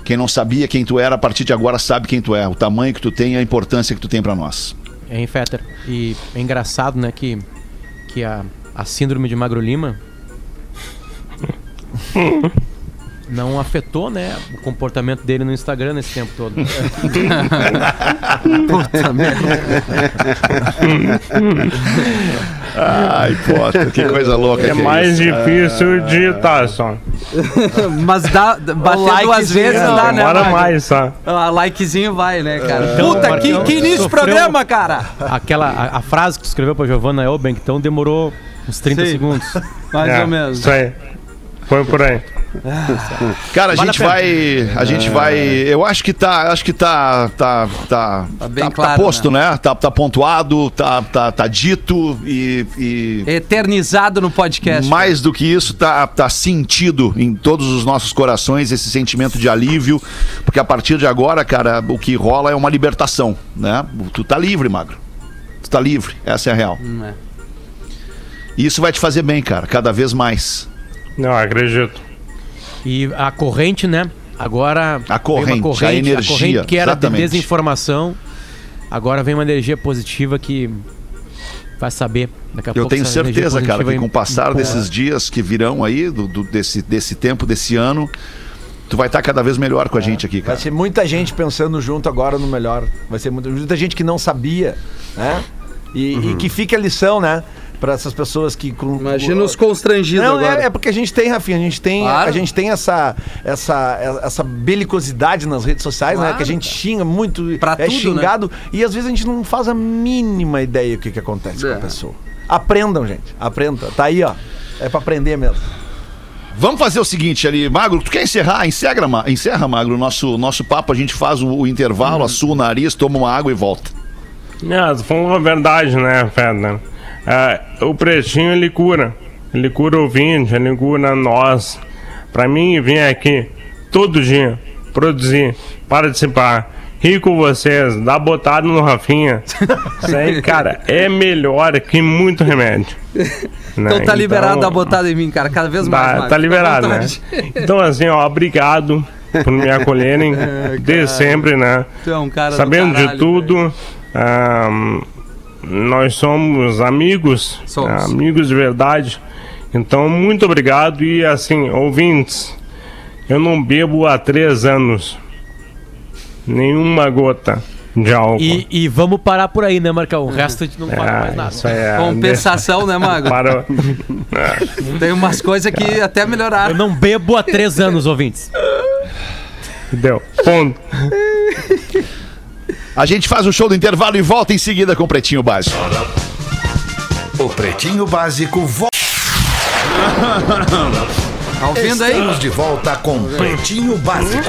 Speaker 3: Quem não sabia quem tu era, a partir de agora sabe quem tu é, o tamanho que tu tem e a importância que tu tem para nós.
Speaker 7: Hein, Fetter? E é engraçado, né, que, que a, a síndrome de Magro Lima não afetou, né, o comportamento dele no Instagram nesse tempo todo.
Speaker 4: Puta merda.
Speaker 3: Ai, Potter, que coisa louca
Speaker 8: É
Speaker 3: que
Speaker 8: mais
Speaker 3: isso.
Speaker 8: difícil digitar só.
Speaker 4: Mas dá, bater duas likezinho, vezes não. dá, né?
Speaker 8: Demora
Speaker 4: Magro?
Speaker 8: mais só.
Speaker 4: Ah, likezinho vai, né, cara?
Speaker 7: Então,
Speaker 4: Puta, que,
Speaker 7: Marcão
Speaker 4: que início de
Speaker 7: sofreu-
Speaker 4: programa, cara!
Speaker 7: Aquela, a, a frase que escreveu pra Giovanna Elben, então demorou uns 30
Speaker 4: Sim.
Speaker 7: segundos.
Speaker 4: Mais
Speaker 8: É,
Speaker 4: ou menos.
Speaker 8: Isso aí. Foi por aí.
Speaker 3: Cara, a
Speaker 7: Vale
Speaker 3: gente
Speaker 7: a
Speaker 3: vai. A gente vai. Eu acho que tá. Acho que tá. Tá, tá,
Speaker 4: Tá bem
Speaker 3: tá- tá
Speaker 4: claro,
Speaker 3: posto, né? Tá, tá pontuado, tá, tá, tá dito e. e
Speaker 4: Eternizado no podcast.
Speaker 3: Mais do que isso, tá, tá sentido em todos os nossos corações esse sentimento de alívio, porque a partir de agora, cara, o que rola é uma libertação, né? Tu tá livre, magro. Tu tá livre, essa é a real.
Speaker 4: Hum, é.
Speaker 3: E isso vai te fazer bem, cara, cada vez mais.
Speaker 8: Não, acredito.
Speaker 7: E a corrente, né? Agora.
Speaker 3: A
Speaker 7: vem uma
Speaker 3: corrente, a energia,
Speaker 7: corrente que era
Speaker 3: exatamente.
Speaker 7: de desinformação. Agora vem uma energia positiva que vai saber daqui a
Speaker 3: Eu
Speaker 7: pouco.
Speaker 3: tenho certeza, cara, que com o passar
Speaker 7: empurra.
Speaker 3: desses dias que virão aí, do, do- desse, desse tempo, desse ano, tu vai estar cada vez melhor com a gente aqui,
Speaker 6: Vai
Speaker 3: cara.
Speaker 6: ser muita gente pensando junto agora no melhor. Vai ser muita, muita gente que não sabia, né? E, e que fica a lição, né? Pra essas pessoas que. com-
Speaker 4: Imagina os constrangidos
Speaker 6: Não,
Speaker 4: agora.
Speaker 6: é, é porque a gente tem, Rafinha, a gente tem,
Speaker 4: Claro.
Speaker 6: a gente tem essa, essa, essa belicosidade nas redes sociais, né?
Speaker 4: Claro,
Speaker 6: Que a gente xinga muito,
Speaker 4: Pra
Speaker 6: é
Speaker 4: tudo, né?
Speaker 6: xingado, e às vezes a gente não faz a mínima ideia do que, que acontece com
Speaker 4: É.
Speaker 6: a pessoa. Aprendam, gente. Aprendam. Tá aí, ó. É pra aprender mesmo.
Speaker 3: Vamos fazer o seguinte ali, Magro, tu quer encerrar? Encerra, Ma- encerra Magro, o nosso, nosso papo, a gente faz o, o intervalo, assua o nariz, toma uma água e volta.
Speaker 8: É, tu falou a verdade, né, Feta? É, o pretinho ele cura. Ele cura o ouvinte, ele cura nós. Pra mim, vir aqui todo dia, produzir, participar, rir com vocês, dar botada no Rafinha. Isso aí, cara, é melhor que muito remédio.
Speaker 4: Então tá liberado a botada em mim, cara. Cada vez mais.
Speaker 8: Tá,
Speaker 4: Marcos.
Speaker 8: tá liberado, né? Então, assim, ó, obrigado por me acolherem desde sempre, né?
Speaker 4: Tu é um cara do
Speaker 8: Sabendo de tudo. Nós somos amigos,
Speaker 4: Somos.
Speaker 8: amigos de verdade. Então, muito obrigado. E assim, ouvintes, eu não bebo há três anos. Nenhuma gota de álcool.
Speaker 7: E, e vamos parar por aí, né, Marcão? O resto a gente não fala mais
Speaker 8: Ah,
Speaker 7: nada.
Speaker 8: é-
Speaker 4: Compensação, né, Mago?
Speaker 8: Para...
Speaker 4: Tem umas coisas que até melhoraram.
Speaker 7: Eu não bebo há três anos, ouvintes.
Speaker 8: Deu. Ponto.
Speaker 3: A gente faz o show do intervalo e volta em seguida com o Pretinho Básico.
Speaker 1: O Pretinho Básico volta.
Speaker 4: Tá ouvindo aí?
Speaker 1: Estamos de volta com Pretinho Básico.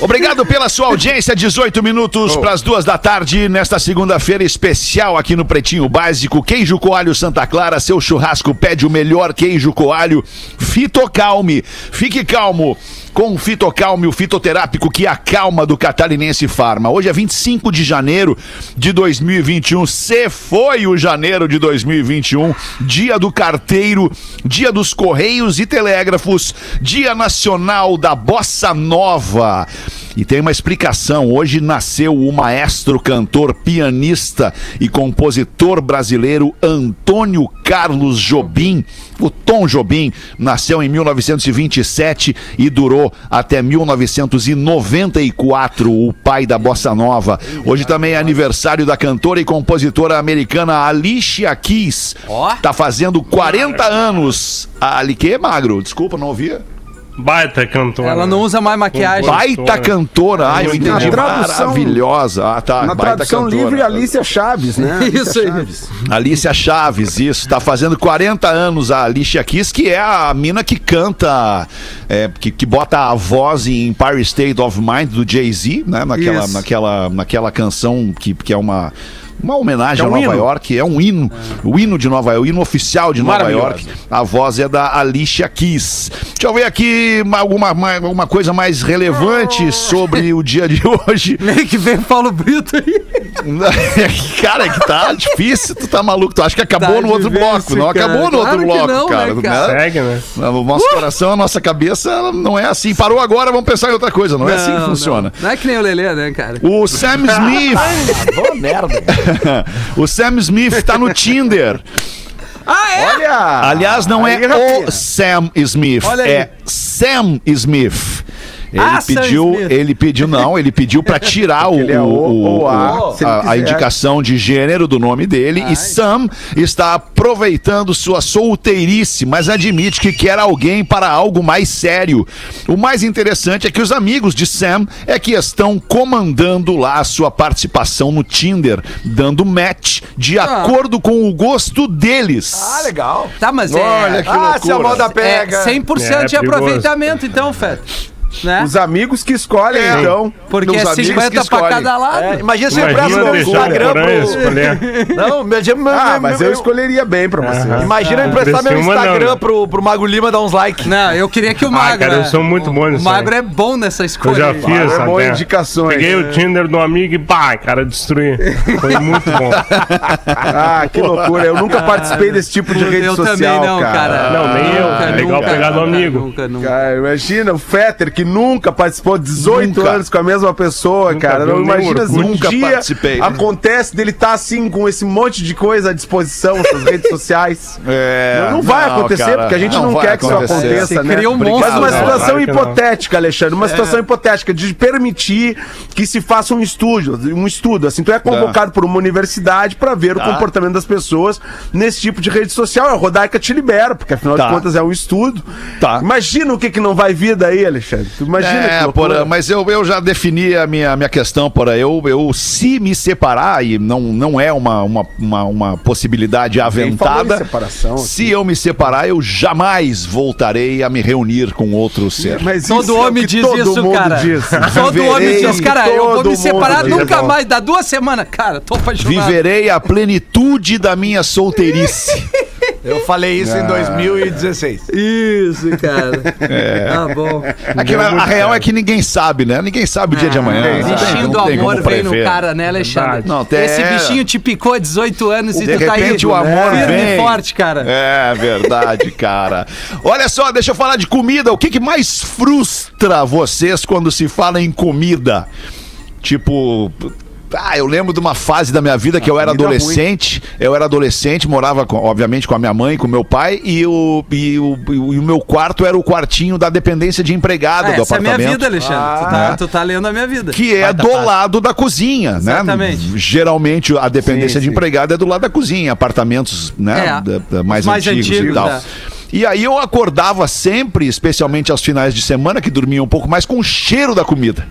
Speaker 3: Obrigado pela sua audiência, 18 minutos para as duas da tarde, nesta segunda-feira especial aqui no Pretinho Básico. Queijo Coalho Santa Clara, seu churrasco pede o melhor queijo coalho. Fitocalme, fique calmo com o Fitocalme, o fitoterápico que acalma do Catarinense Farma. Hoje é 25 de janeiro de 2021, se foi o janeiro de 2021, dia do carteiro, dia dos correios e telégrafos, dia nacional da bossa nova. E tem uma explicação. Hoje nasceu o maestro, cantor, pianista e compositor brasileiro Antônio Carlos Jobim. O Tom Jobim nasceu em 1927 e durou até 1994, o pai da bossa nova. Hoje também é aniversário da cantora e compositora americana Alicia Keys. Tá fazendo 40 anos. A Ali que magro? Desculpa, não ouvia.
Speaker 8: Baita cantora.
Speaker 4: Ela não usa mais maquiagem.
Speaker 3: Baita cantora. Ah, eu entendi.
Speaker 5: Tradução-
Speaker 3: Maravilhosa. Ah, tá.
Speaker 5: Na
Speaker 3: Baita
Speaker 5: tradução
Speaker 3: cantora.
Speaker 5: livre, Alicia Chaves, né?
Speaker 4: Isso aí.
Speaker 5: Chaves.
Speaker 3: Alicia Chaves, isso. Tá fazendo 40 anos a Alicia Keys, que é a mina que canta, é, que, que bota a voz em Empire State of Mind do Jay-Z, né? Naquela,
Speaker 5: Isso.
Speaker 3: naquela, naquela canção que, que é uma. Uma homenagem
Speaker 5: É um
Speaker 3: a Nova
Speaker 5: hino.
Speaker 3: York, é um hino, o hino de Nova York, o hino oficial de Nova. York. A voz é da Alicia Keys. Deixa eu ver aqui uma- alguma uma, uma coisa mais relevante sobre o dia de hoje.
Speaker 4: Nem que vem Paulo Brito aí.
Speaker 3: cara, é que tá difícil, tu tá maluco. Tu acha que acabou
Speaker 4: Tá
Speaker 3: no outro
Speaker 4: difícil,
Speaker 3: bloco. Não
Speaker 4: cara.
Speaker 3: acabou no outro
Speaker 4: Claro que
Speaker 3: bloco,
Speaker 4: não,
Speaker 3: cara.
Speaker 4: né, cara?
Speaker 8: Segue, né?
Speaker 3: O nosso coração, a nossa cabeça não é assim. Parou agora, vamos pensar em outra coisa. Não, é assim que
Speaker 4: Não,
Speaker 3: funciona.
Speaker 4: Não. Não é que nem o Lelê, né, cara?
Speaker 3: O Sam Smith.
Speaker 6: Boa merda.
Speaker 3: o Sam Smith tá no Tinder.
Speaker 5: Olha!
Speaker 3: Aliás, não
Speaker 5: Aí,
Speaker 3: é o Sam Smith, é Sam Smith. Ele
Speaker 4: Ah,
Speaker 3: pediu, ele pediu, não, ele pediu pra tirar o,
Speaker 5: é o-
Speaker 3: o-
Speaker 5: a,
Speaker 3: o- a, a
Speaker 5: quiser.
Speaker 3: indicação de gênero do nome dele. E Sam está aproveitando sua solteirice, mas admite que quer alguém para algo mais sério. O mais interessante é que os amigos de Sam é que estão comandando lá a sua participação no Tinder, dando match de acordo com o gosto deles.
Speaker 6: Ah, legal.
Speaker 4: Tá, mas
Speaker 3: Olha
Speaker 4: é.
Speaker 3: que
Speaker 6: ah, se a
Speaker 3: loucura.
Speaker 6: moda
Speaker 4: É
Speaker 6: pega.
Speaker 4: 100%
Speaker 8: É
Speaker 4: de
Speaker 8: perigoso.
Speaker 4: aproveitamento, então, Fed. Né?
Speaker 5: Os amigos que escolhem,
Speaker 3: É.
Speaker 5: então.
Speaker 4: Porque
Speaker 3: Os
Speaker 4: é
Speaker 3: amigos
Speaker 4: 50
Speaker 3: que
Speaker 4: pra cada lado.
Speaker 6: É, imagina se eu empresto meu
Speaker 8: o
Speaker 6: Instagram pro...
Speaker 8: escolher.
Speaker 6: Não, imagina,
Speaker 5: Ah, mas eu escolheria bem pra você.
Speaker 8: Aham.
Speaker 6: imagina eu emprestar meu
Speaker 8: não,
Speaker 6: Instagram
Speaker 8: né?
Speaker 6: pro, pro Mago Lima dar uns likes.
Speaker 4: Não, eu queria que o
Speaker 8: Ah,
Speaker 4: Magro.
Speaker 8: cara, eu sou muito bom
Speaker 4: O
Speaker 8: nisso
Speaker 4: Magro
Speaker 8: aí.
Speaker 4: é bom nessa escolha.
Speaker 8: Eu já fiz,
Speaker 5: é boa
Speaker 8: até.
Speaker 5: indicações.
Speaker 8: Peguei o Tinder do amigo e pá, cara, destruí. Foi muito bom.
Speaker 5: Ah, que loucura. Eu nunca participei desse tipo de
Speaker 4: Eu
Speaker 5: rede social,
Speaker 4: também não,
Speaker 5: cara.
Speaker 8: Não, nem eu.
Speaker 4: Nunca,
Speaker 8: É legal
Speaker 4: nunca,
Speaker 8: pegar do amigo.
Speaker 5: Cara, imagina o Fetter que nunca participou 18
Speaker 3: Nunca.
Speaker 5: anos com a mesma pessoa,
Speaker 8: Nunca
Speaker 5: cara. Não imagina se
Speaker 8: Orkut.
Speaker 5: um
Speaker 3: Nunca
Speaker 5: dia
Speaker 3: participei.
Speaker 5: acontece dele estar assim com esse monte de coisa à disposição, essas redes sociais.
Speaker 3: É,
Speaker 5: não, não vai acontecer,
Speaker 3: cara,
Speaker 5: porque a gente não,
Speaker 3: vai
Speaker 5: quer que isso aconteça,
Speaker 4: Você
Speaker 5: né?
Speaker 4: cria um
Speaker 5: Mas
Speaker 4: monstro,
Speaker 5: uma
Speaker 4: né?
Speaker 5: situação
Speaker 8: que não.
Speaker 5: hipotética, Alexandre, uma situação hipotética de permitir que se faça um estudo, um estudo, assim, tu é convocado por uma universidade para ver o comportamento das pessoas nesse tipo de rede social. A Rodaica te libera, porque afinal
Speaker 3: Tá.
Speaker 5: de contas é um estudo.
Speaker 3: Tá.
Speaker 5: Imagina o que, que não vai vir daí, Alexandre. Tu imagina que
Speaker 3: É,
Speaker 5: loucura.
Speaker 3: porra, mas eu, eu já defini a minha, minha questão, porra. Eu, eu, se me separar, e não, não é uma, uma, uma, uma possibilidade aventada,
Speaker 5: separação
Speaker 3: se eu me separar, eu jamais voltarei a me reunir com outro ser.
Speaker 5: Mas
Speaker 4: Todo
Speaker 5: isso é o
Speaker 4: homem
Speaker 5: que
Speaker 4: diz
Speaker 5: todo
Speaker 4: isso,
Speaker 5: mundo
Speaker 4: cara.
Speaker 5: diz.
Speaker 4: Todo homem diz, cara, eu vou
Speaker 5: todo
Speaker 4: me separar nunca mais. Dá duas semanas. Cara, tô apaixonado.
Speaker 3: Viverei a plenitude da minha solteirice.
Speaker 6: Eu falei isso em 2016.
Speaker 4: Isso, cara. Tá bom.
Speaker 3: Aqui, a, a real é que ninguém sabe, né? Ninguém sabe o dia de amanhã. Não tem-
Speaker 4: Bichinho do amor vem no cara, né, Alexandre?
Speaker 3: Não, tem-
Speaker 4: Esse bichinho te picou há 18 anos e
Speaker 3: De
Speaker 4: tu tá aí
Speaker 3: repente o amor
Speaker 4: firme
Speaker 3: vem.
Speaker 4: e forte, cara.
Speaker 3: É verdade, cara. Olha só, deixa eu falar de comida. O que, que mais frustra vocês quando se fala em comida? Tipo. Ah, eu lembro de uma fase da minha vida que eu era
Speaker 5: comida
Speaker 3: adolescente. Eu era adolescente, morava, com- obviamente, com a minha mãe, com o meu pai, e o, e, o, e o meu quarto era o quartinho da dependência de empregado
Speaker 4: Ah,
Speaker 3: do
Speaker 4: essa é a
Speaker 3: apartamento.
Speaker 4: minha vida, Alexandre. tu,
Speaker 3: Ah.
Speaker 4: tá, tu tá lendo a minha vida.
Speaker 3: Que é do lado da cozinha,
Speaker 4: Exatamente.
Speaker 3: né? Geralmente a dependência
Speaker 5: Sim,
Speaker 3: de
Speaker 5: sim.
Speaker 3: empregado é do lado da cozinha, apartamentos, né?
Speaker 4: É,
Speaker 3: da- da- mais,
Speaker 4: mais
Speaker 3: antigos, e
Speaker 4: antigos,
Speaker 3: tal.
Speaker 4: é.
Speaker 3: E aí eu acordava sempre, especialmente aos finais de semana, que dormia um pouco mais, com o cheiro da comida.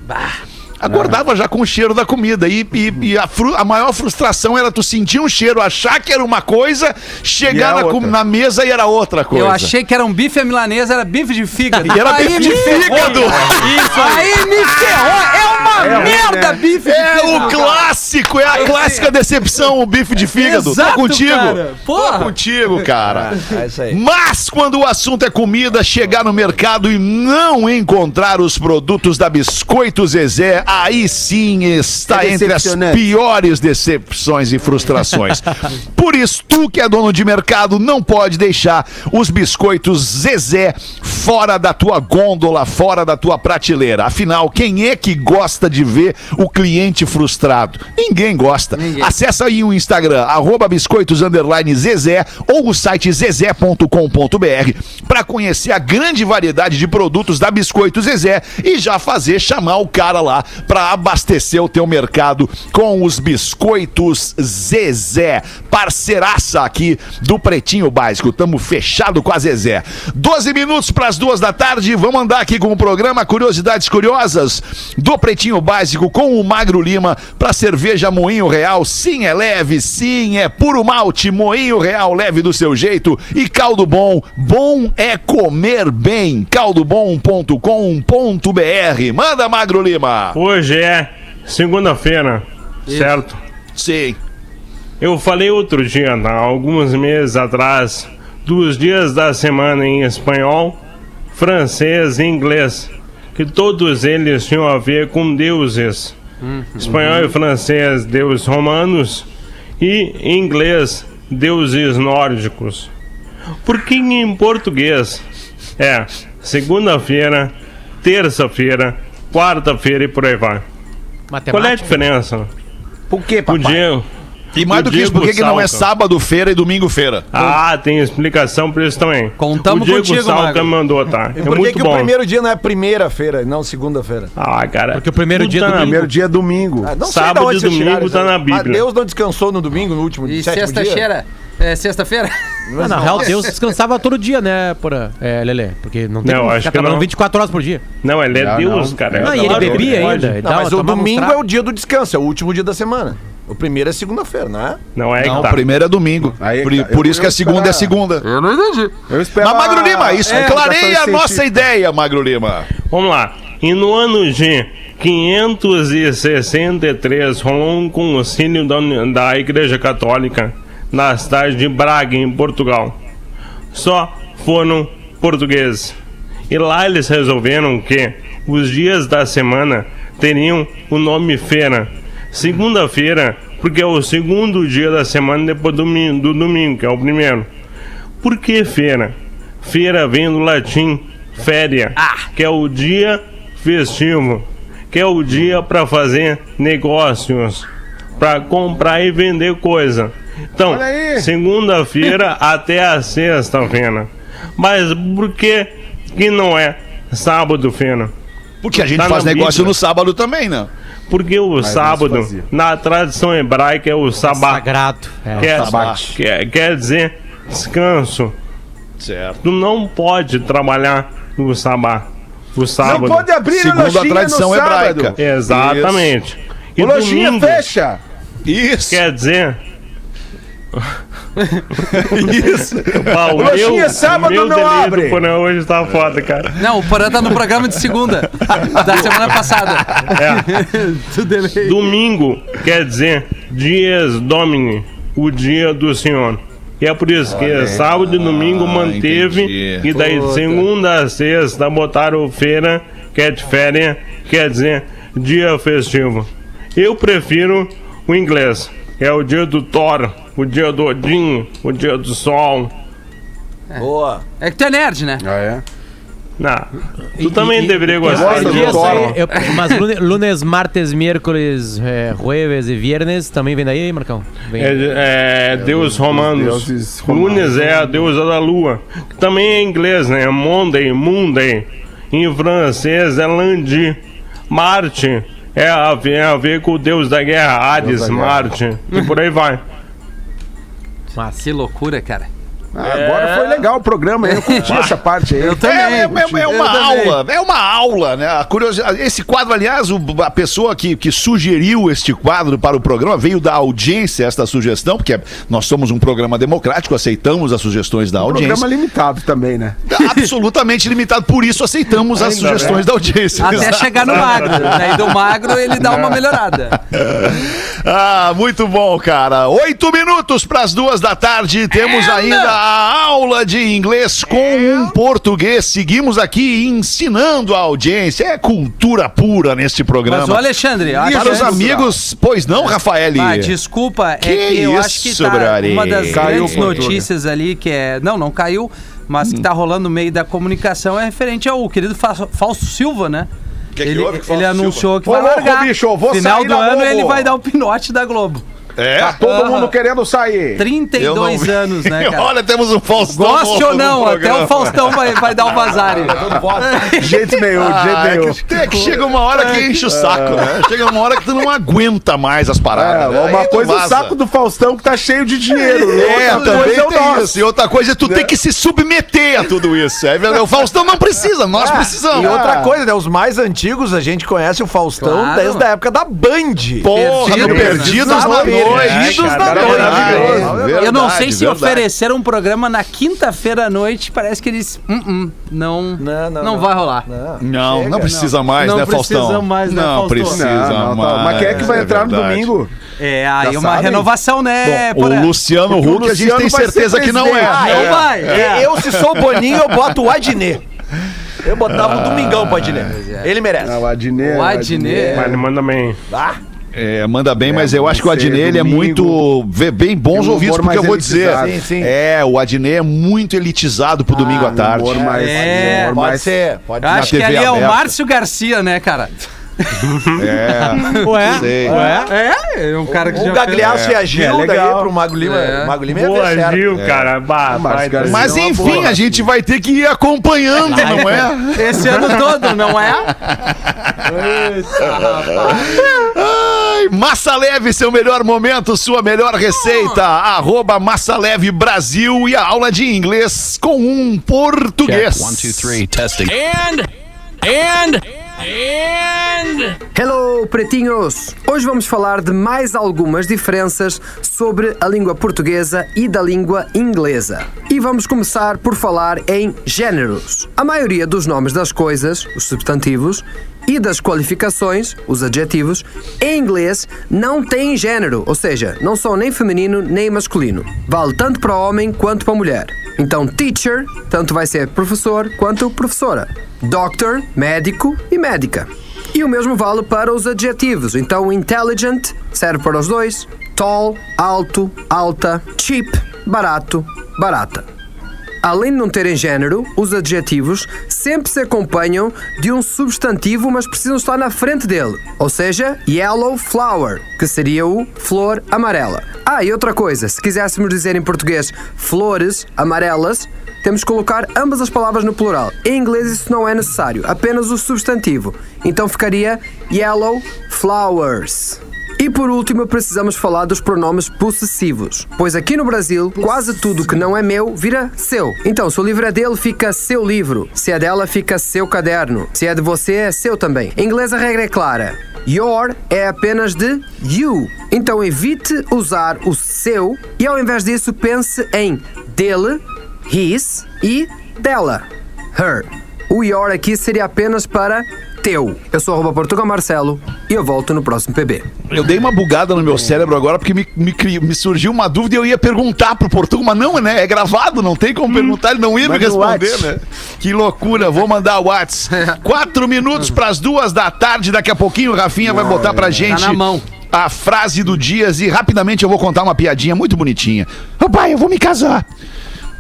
Speaker 3: Acordava já com o cheiro da comida. E, e- e a, fru- a maior frustração era tu sentir um cheiro, achar que era uma coisa, chegar na, na mesa e era outra coisa.
Speaker 4: Eu achei que era um bife à milanesa, era bife de fígado.
Speaker 3: E era
Speaker 4: Aí
Speaker 3: bife de fígado.
Speaker 4: Isso aí me ferrou. É uma
Speaker 5: É ruim,
Speaker 4: merda
Speaker 5: né?
Speaker 4: bife de
Speaker 3: É
Speaker 4: fígado.
Speaker 3: o clássico, é a clássica decepção, o bife de fígado.
Speaker 4: Exato,
Speaker 3: Tô contigo.
Speaker 4: cara. Porra.
Speaker 3: Tô contigo, cara.
Speaker 6: É isso aí.
Speaker 3: Mas quando o assunto é comida, chegar no mercado e não encontrar os produtos da Biscoito Zezé, aí sim está
Speaker 5: É
Speaker 3: entre as piores decepções e frustrações. Por isso, tu que é dono de mercado não pode deixar os biscoitos Zezé fora da tua gôndola, fora da tua prateleira. Afinal, quem é que gosta de ver o cliente frustrado? Ninguém gosta.
Speaker 4: Ninguém.
Speaker 3: Acesse aí o Instagram, arroba biscoitos Zezé ou o site zezé.com.br para conhecer a grande variedade de produtos da Biscoito Zezé e já fazer chamar o cara lá para abastecer o teu mercado com os biscoitos Zezé. Parceiraça aqui do Pretinho Básico. Tamo fechado com a Zezé. 12 minutos para as duas da tarde. Vamos andar aqui com o programa Curiosidades Curiosas do Pretinho Básico com o Magro Lima para cerveja Moinho Real. Sim, é leve. Sim, é puro malte. Moinho Real, leve do seu jeito. E caldo bom. Bom é comer bem. caldobom.com.br. Manda, Magro Lima.
Speaker 8: Hoje é segunda-feira, certo?
Speaker 3: Sim.
Speaker 8: Eu falei outro dia, há alguns meses atrás, dos dias da semana em espanhol, francês e inglês, que todos eles tinham a ver com deuses. Espanhol e francês, deuses romanos, e inglês, deuses nórdicos. Porque em português é segunda-feira, terça-feira, quarta-feira e por aí vai. Qual é a
Speaker 7: Matemática.
Speaker 8: diferença?
Speaker 5: Por quê, papai?
Speaker 8: dia,
Speaker 3: E mais do que isso, por que, que não é sábado feira e domingo feira?
Speaker 8: Ah, tem explicação pra isso também.
Speaker 4: Contamos
Speaker 8: o Diego
Speaker 4: contigo, Magro.
Speaker 8: me mandou, tá?
Speaker 6: E
Speaker 8: É
Speaker 6: por que,
Speaker 8: muito
Speaker 6: que
Speaker 8: bom.
Speaker 6: o primeiro dia não é primeira-feira e não segunda-feira?
Speaker 8: Ah, cara.
Speaker 7: Porque o primeiro dia
Speaker 8: tá
Speaker 7: do
Speaker 8: na-
Speaker 5: Primeiro dia é domingo.
Speaker 6: Ah, não
Speaker 8: Sábado e domingo tá na
Speaker 6: Mas
Speaker 8: Bíblia.
Speaker 6: Deus não descansou no domingo, no último
Speaker 4: E
Speaker 6: dia?
Speaker 4: sexta-feira? É sexta-feira?
Speaker 7: Ah, na real, Deus descansava todo dia, né, porra? É, Lelê? Porque não tem
Speaker 8: Não,
Speaker 7: como
Speaker 8: acho
Speaker 7: ficar
Speaker 8: que
Speaker 7: trabalhando
Speaker 8: não.
Speaker 7: 24 horas por dia.
Speaker 8: Não, ele é
Speaker 5: Não,
Speaker 8: Deus,
Speaker 5: não.
Speaker 8: cara.
Speaker 7: Não, e ele bebia ainda.
Speaker 6: Não, mas o
Speaker 7: tomava uns
Speaker 6: domingo é o dia do descanso, é o último dia da semana. O primeiro é segunda-feira, não é?
Speaker 8: Não é
Speaker 3: Não,
Speaker 8: que
Speaker 3: o
Speaker 8: tá.
Speaker 3: primeiro é domingo.
Speaker 5: Aí,
Speaker 3: por por
Speaker 5: Eu-
Speaker 3: isso que
Speaker 5: eu
Speaker 3: a segunda é segunda.
Speaker 4: Eu não entendi.
Speaker 5: Eu espero.
Speaker 3: Mas, Magro Lima, isso
Speaker 5: É,
Speaker 3: clareia a nossa ideia, Magro Lima.
Speaker 8: Vamos lá. E no ano de 563 rolou um concílio da, Uni- da Igreja Católica na cidade de Braga, em Portugal. Só foram portugueses. E lá eles resolveram que os dias da semana teriam o nome feira. Segunda-feira, porque é o segundo dia da semana depois do, domingo- do domingo, que é o primeiro. Por que feira? Feira vem do latim féria, que é o dia festivo, que é o dia para fazer negócios, para comprar e vender coisa. Então, segunda-feira até a sexta-feira. Mas por que que não é sábado-feira?
Speaker 3: Porque a gente
Speaker 8: Tá
Speaker 3: faz negócio
Speaker 8: Bíblia.
Speaker 3: no sábado também, né?
Speaker 8: Porque o sábado,
Speaker 5: fazia.
Speaker 8: na tradição hebraica, é o sabá.
Speaker 7: Sagrado. É.
Speaker 8: Quer,
Speaker 3: Sabate.
Speaker 8: quer, quer dizer descanso.
Speaker 3: Certo.
Speaker 8: Tu não pode trabalhar no sabá. O
Speaker 5: Não
Speaker 8: sábado.
Speaker 5: pode abrir
Speaker 3: Segundo a
Speaker 5: lojinha
Speaker 3: tradição
Speaker 5: no sábado.
Speaker 3: hebraica.
Speaker 8: Exatamente. E
Speaker 5: O lojinha
Speaker 8: domingo
Speaker 5: fecha.
Speaker 3: Isso.
Speaker 8: quer dizer.
Speaker 3: Isso.
Speaker 8: Ah, o
Speaker 5: Lojinha sábado
Speaker 8: meu
Speaker 5: não abre.
Speaker 8: do Porã hoje tá foda, cara.
Speaker 4: Não, o Porã tá no programa de segunda, da semana passada.
Speaker 8: É. Domingo quer dizer dias domini, o dia do Senhor. E é por isso que sábado e domingo manteve,
Speaker 3: entendi.
Speaker 8: e daí de segunda a sexta botaram feira, que é de férias, quer dizer dia festivo. Eu prefiro o inglês, é o dia do Thor, o dia do Odin, o dia do Sol.
Speaker 6: Boa.
Speaker 4: É que tu é nerd, né?
Speaker 5: Ah, é?
Speaker 8: Não, tu também
Speaker 7: e-
Speaker 8: deveria
Speaker 7: Eu
Speaker 8: gostar
Speaker 7: aí, eu- mas lunes, lunes, martes, miércoles, eh, jueves e viernes também vem daí, Marcão? Vem.
Speaker 8: É, é Deus romanos.
Speaker 5: deuses romanos.
Speaker 8: Lunes é a deusa da lua. Que também é em inglês, né? Monday, Monday. Em francês é lundi. Marte é a, ver, a ver com o deus da guerra, Hades,
Speaker 5: guerra.
Speaker 8: Marte. E por aí vai.
Speaker 7: Mas,
Speaker 4: Que loucura, cara.
Speaker 5: Ah, Agora foi legal o programa, eu curti essa parte aí.
Speaker 4: Eu
Speaker 3: É,
Speaker 4: também.
Speaker 3: é- é- é
Speaker 4: Eu
Speaker 3: uma
Speaker 4: também.
Speaker 3: aula, é uma aula, né? A curiosidade, esse quadro, aliás, o- a pessoa que, que sugeriu este quadro para o programa veio da audiência esta sugestão, porque nós somos um programa democrático, aceitamos as sugestões da audiência.
Speaker 5: Programa limitado também, né?
Speaker 3: Absolutamente limitado, por isso aceitamos as sugestões da audiência.
Speaker 4: Até
Speaker 3: Exato.
Speaker 4: chegar no magro. Daí do magro ele dá uma melhorada.
Speaker 3: Ah, muito bom, cara. Oito minutos para as duas da tarde. Temos ainda a aula de inglês com um português. Seguimos aqui ensinando a audiência. É cultura pura neste programa.
Speaker 4: Mas o Alexandre, acho
Speaker 3: Para os
Speaker 4: que-
Speaker 3: amigos, pois não, Rafael?
Speaker 4: Ah, desculpa, é
Speaker 3: Que
Speaker 4: que eu acho que
Speaker 3: isso,
Speaker 4: tá
Speaker 3: Brari?
Speaker 4: uma das
Speaker 5: Caiu,
Speaker 4: grandes notícias ali que é, não, não caiu, mas que tá rolando no meio da comunicação é referente ao querido Fa- Fausto Silva, né?
Speaker 3: Que que
Speaker 4: ele
Speaker 3: o
Speaker 4: ele anunciou que
Speaker 5: Ô,
Speaker 4: vai
Speaker 5: louco,
Speaker 4: largar.
Speaker 5: bicho, vou
Speaker 4: Final
Speaker 5: sair
Speaker 4: do ano
Speaker 5: Globo.
Speaker 4: ele vai dar o pinote da Globo.
Speaker 3: É?
Speaker 5: Tá todo
Speaker 4: Aham.
Speaker 5: mundo querendo sair.
Speaker 4: 32 anos, né, cara?
Speaker 3: Olha, temos um Faustão.
Speaker 4: Goste ou não, até o Faustão vai, vai dar o vazário.
Speaker 5: De jeito nenhum, de jeito
Speaker 3: Ah, é
Speaker 5: nenhum.
Speaker 3: que, é que chega uma hora que enche o saco, né? Chega uma hora que tu não aguenta mais as
Speaker 5: É,
Speaker 3: paradas. né?
Speaker 5: uma coisa é o saco do Faustão que tá cheio de dinheiro.
Speaker 3: É,
Speaker 5: outra
Speaker 3: também
Speaker 5: coisa é o
Speaker 3: tem
Speaker 5: nosso.
Speaker 3: isso. E outra coisa é tu ter que se submeter a tudo isso. É verdade. O Faustão não precisa, nós precisamos.
Speaker 6: E outra coisa, né? Os mais antigos, a gente conhece o Faustão
Speaker 4: Claro.
Speaker 6: desde a época da Band.
Speaker 3: Porra, no
Speaker 4: Perdidos.
Speaker 3: Perdidos na É,
Speaker 6: na
Speaker 3: cara,
Speaker 6: Noite.
Speaker 4: eu não sei se
Speaker 3: verdade.
Speaker 4: ofereceram um programa na quinta-feira à noite, parece que eles. "Hum, hum, não, não,
Speaker 6: Não, não, não.
Speaker 4: vai rolar.
Speaker 3: Não,
Speaker 6: Chega,
Speaker 3: não precisa mais,
Speaker 4: Não
Speaker 3: né,
Speaker 4: precisa
Speaker 3: Faustão?
Speaker 4: mais, né,
Speaker 3: Não
Speaker 4: Faustão?
Speaker 3: precisa
Speaker 5: Não, não, tá.
Speaker 3: mais.
Speaker 5: Mas quem é que vai entrar no domingo?
Speaker 4: É aí
Speaker 5: Já
Speaker 4: uma renovação, né?
Speaker 3: O
Speaker 4: Porã?
Speaker 3: Luciano
Speaker 5: o
Speaker 3: Huck, a gente tem certeza que não é.
Speaker 4: Ah,
Speaker 3: É.
Speaker 4: não vai.
Speaker 6: É, Eu, se sou o Boninho, eu boto o Adnet. Eu botava o Domingão pro Adnet. Ele merece.
Speaker 5: Ah, o Adnet.
Speaker 4: O Adnet.
Speaker 8: Mas ele manda bem.
Speaker 6: Ah,
Speaker 3: É, manda bem, mas eu acho que o
Speaker 5: ser
Speaker 3: Adnet ele é muito. vê bem bons ouvidos, porque eu
Speaker 5: mais
Speaker 3: vou dizer.
Speaker 6: Sim, sim.
Speaker 3: É, o Adnet é muito elitizado pro domingo à tarde.
Speaker 5: Mais,
Speaker 4: É,
Speaker 5: humor
Speaker 6: pode
Speaker 5: mais-
Speaker 6: ser, pode ser.
Speaker 4: acho que ali é o
Speaker 3: aberta.
Speaker 4: Márcio Garcia, né, cara?
Speaker 3: É.
Speaker 7: Ué?
Speaker 3: Sei.
Speaker 7: Ué?
Speaker 4: É, é um cara que
Speaker 6: O
Speaker 4: já
Speaker 6: Gagliasso e a
Speaker 5: É,
Speaker 6: daí
Speaker 5: legal.
Speaker 6: pro Mago Lima.
Speaker 4: É.
Speaker 6: O Mago Lima
Speaker 8: Boa,
Speaker 6: certo.
Speaker 8: Gil, cara. Bah,
Speaker 5: Mas,
Speaker 8: vai,
Speaker 5: cara,
Speaker 3: Mas
Speaker 5: É uma
Speaker 3: enfim,
Speaker 5: boa.
Speaker 3: a gente vai ter que ir acompanhando, não é?
Speaker 4: Esse ano todo, não é?
Speaker 3: Ai, Massa Leve, seu melhor momento, sua melhor receita. Arroba Massa Leve Brasil e a aula de inglês com um português.
Speaker 9: Hello, pretinhos! Hoje vamos falar de mais algumas diferenças sobre a língua portuguesa e da língua inglesa. E vamos começar por falar em géneros. A maioria dos nomes das coisas, os substantivos, e das qualificações, os adjetivos, em inglês não têm gênero, ou seja, não são nem feminino nem masculino. Vale tanto para homem quanto para mulher. Então, teacher, tanto vai ser professor quanto professora. Doctor, médico e médica. E o mesmo vale para os adjetivos. Então, intelligent serve para os dois. Tall, alto, alta. Cheap, barato, barata. Além de não terem gênero, os adjetivos sempre se acompanham de um substantivo, mas precisam estar na frente dele. Ou seja, yellow flower, que seria o flor amarela. Ah, e outra coisa, se quiséssemos dizer em português flores amarelas, temos que colocar ambas as palavras no plural. Em inglês isso não é necessário, apenas o substantivo. Então ficaria yellow flowers. E por último, precisamos falar dos pronomes possessivos, pois aqui no Brasil, quase tudo que não é meu vira seu. Então, se o livro é dele, fica seu livro. Se é dela, fica seu caderno. Se é de você, é seu também. Em inglês, a regra é clara. Your é apenas de you. Então, evite usar o seu e, ao invés disso, pense em dele, his e dela, her. O your aqui seria apenas para teu. Eu sou arroba Portugal Marcelo e eu volto no próximo PB.
Speaker 3: Eu dei uma bugada no meu cérebro agora porque me, me, me surgiu uma dúvida e eu ia perguntar pro Portugal, mas não, né? É gravado, não tem como perguntar, ele não ia me responder, né? Que loucura, vou mandar o Whats. Quatro minutos pras duas da tarde, daqui a pouquinho o Rafinha vai botar pra gente
Speaker 4: na mão.
Speaker 3: a frase do Dias e rapidamente eu vou contar uma piadinha muito bonitinha. Ô pai, eu vou me casar.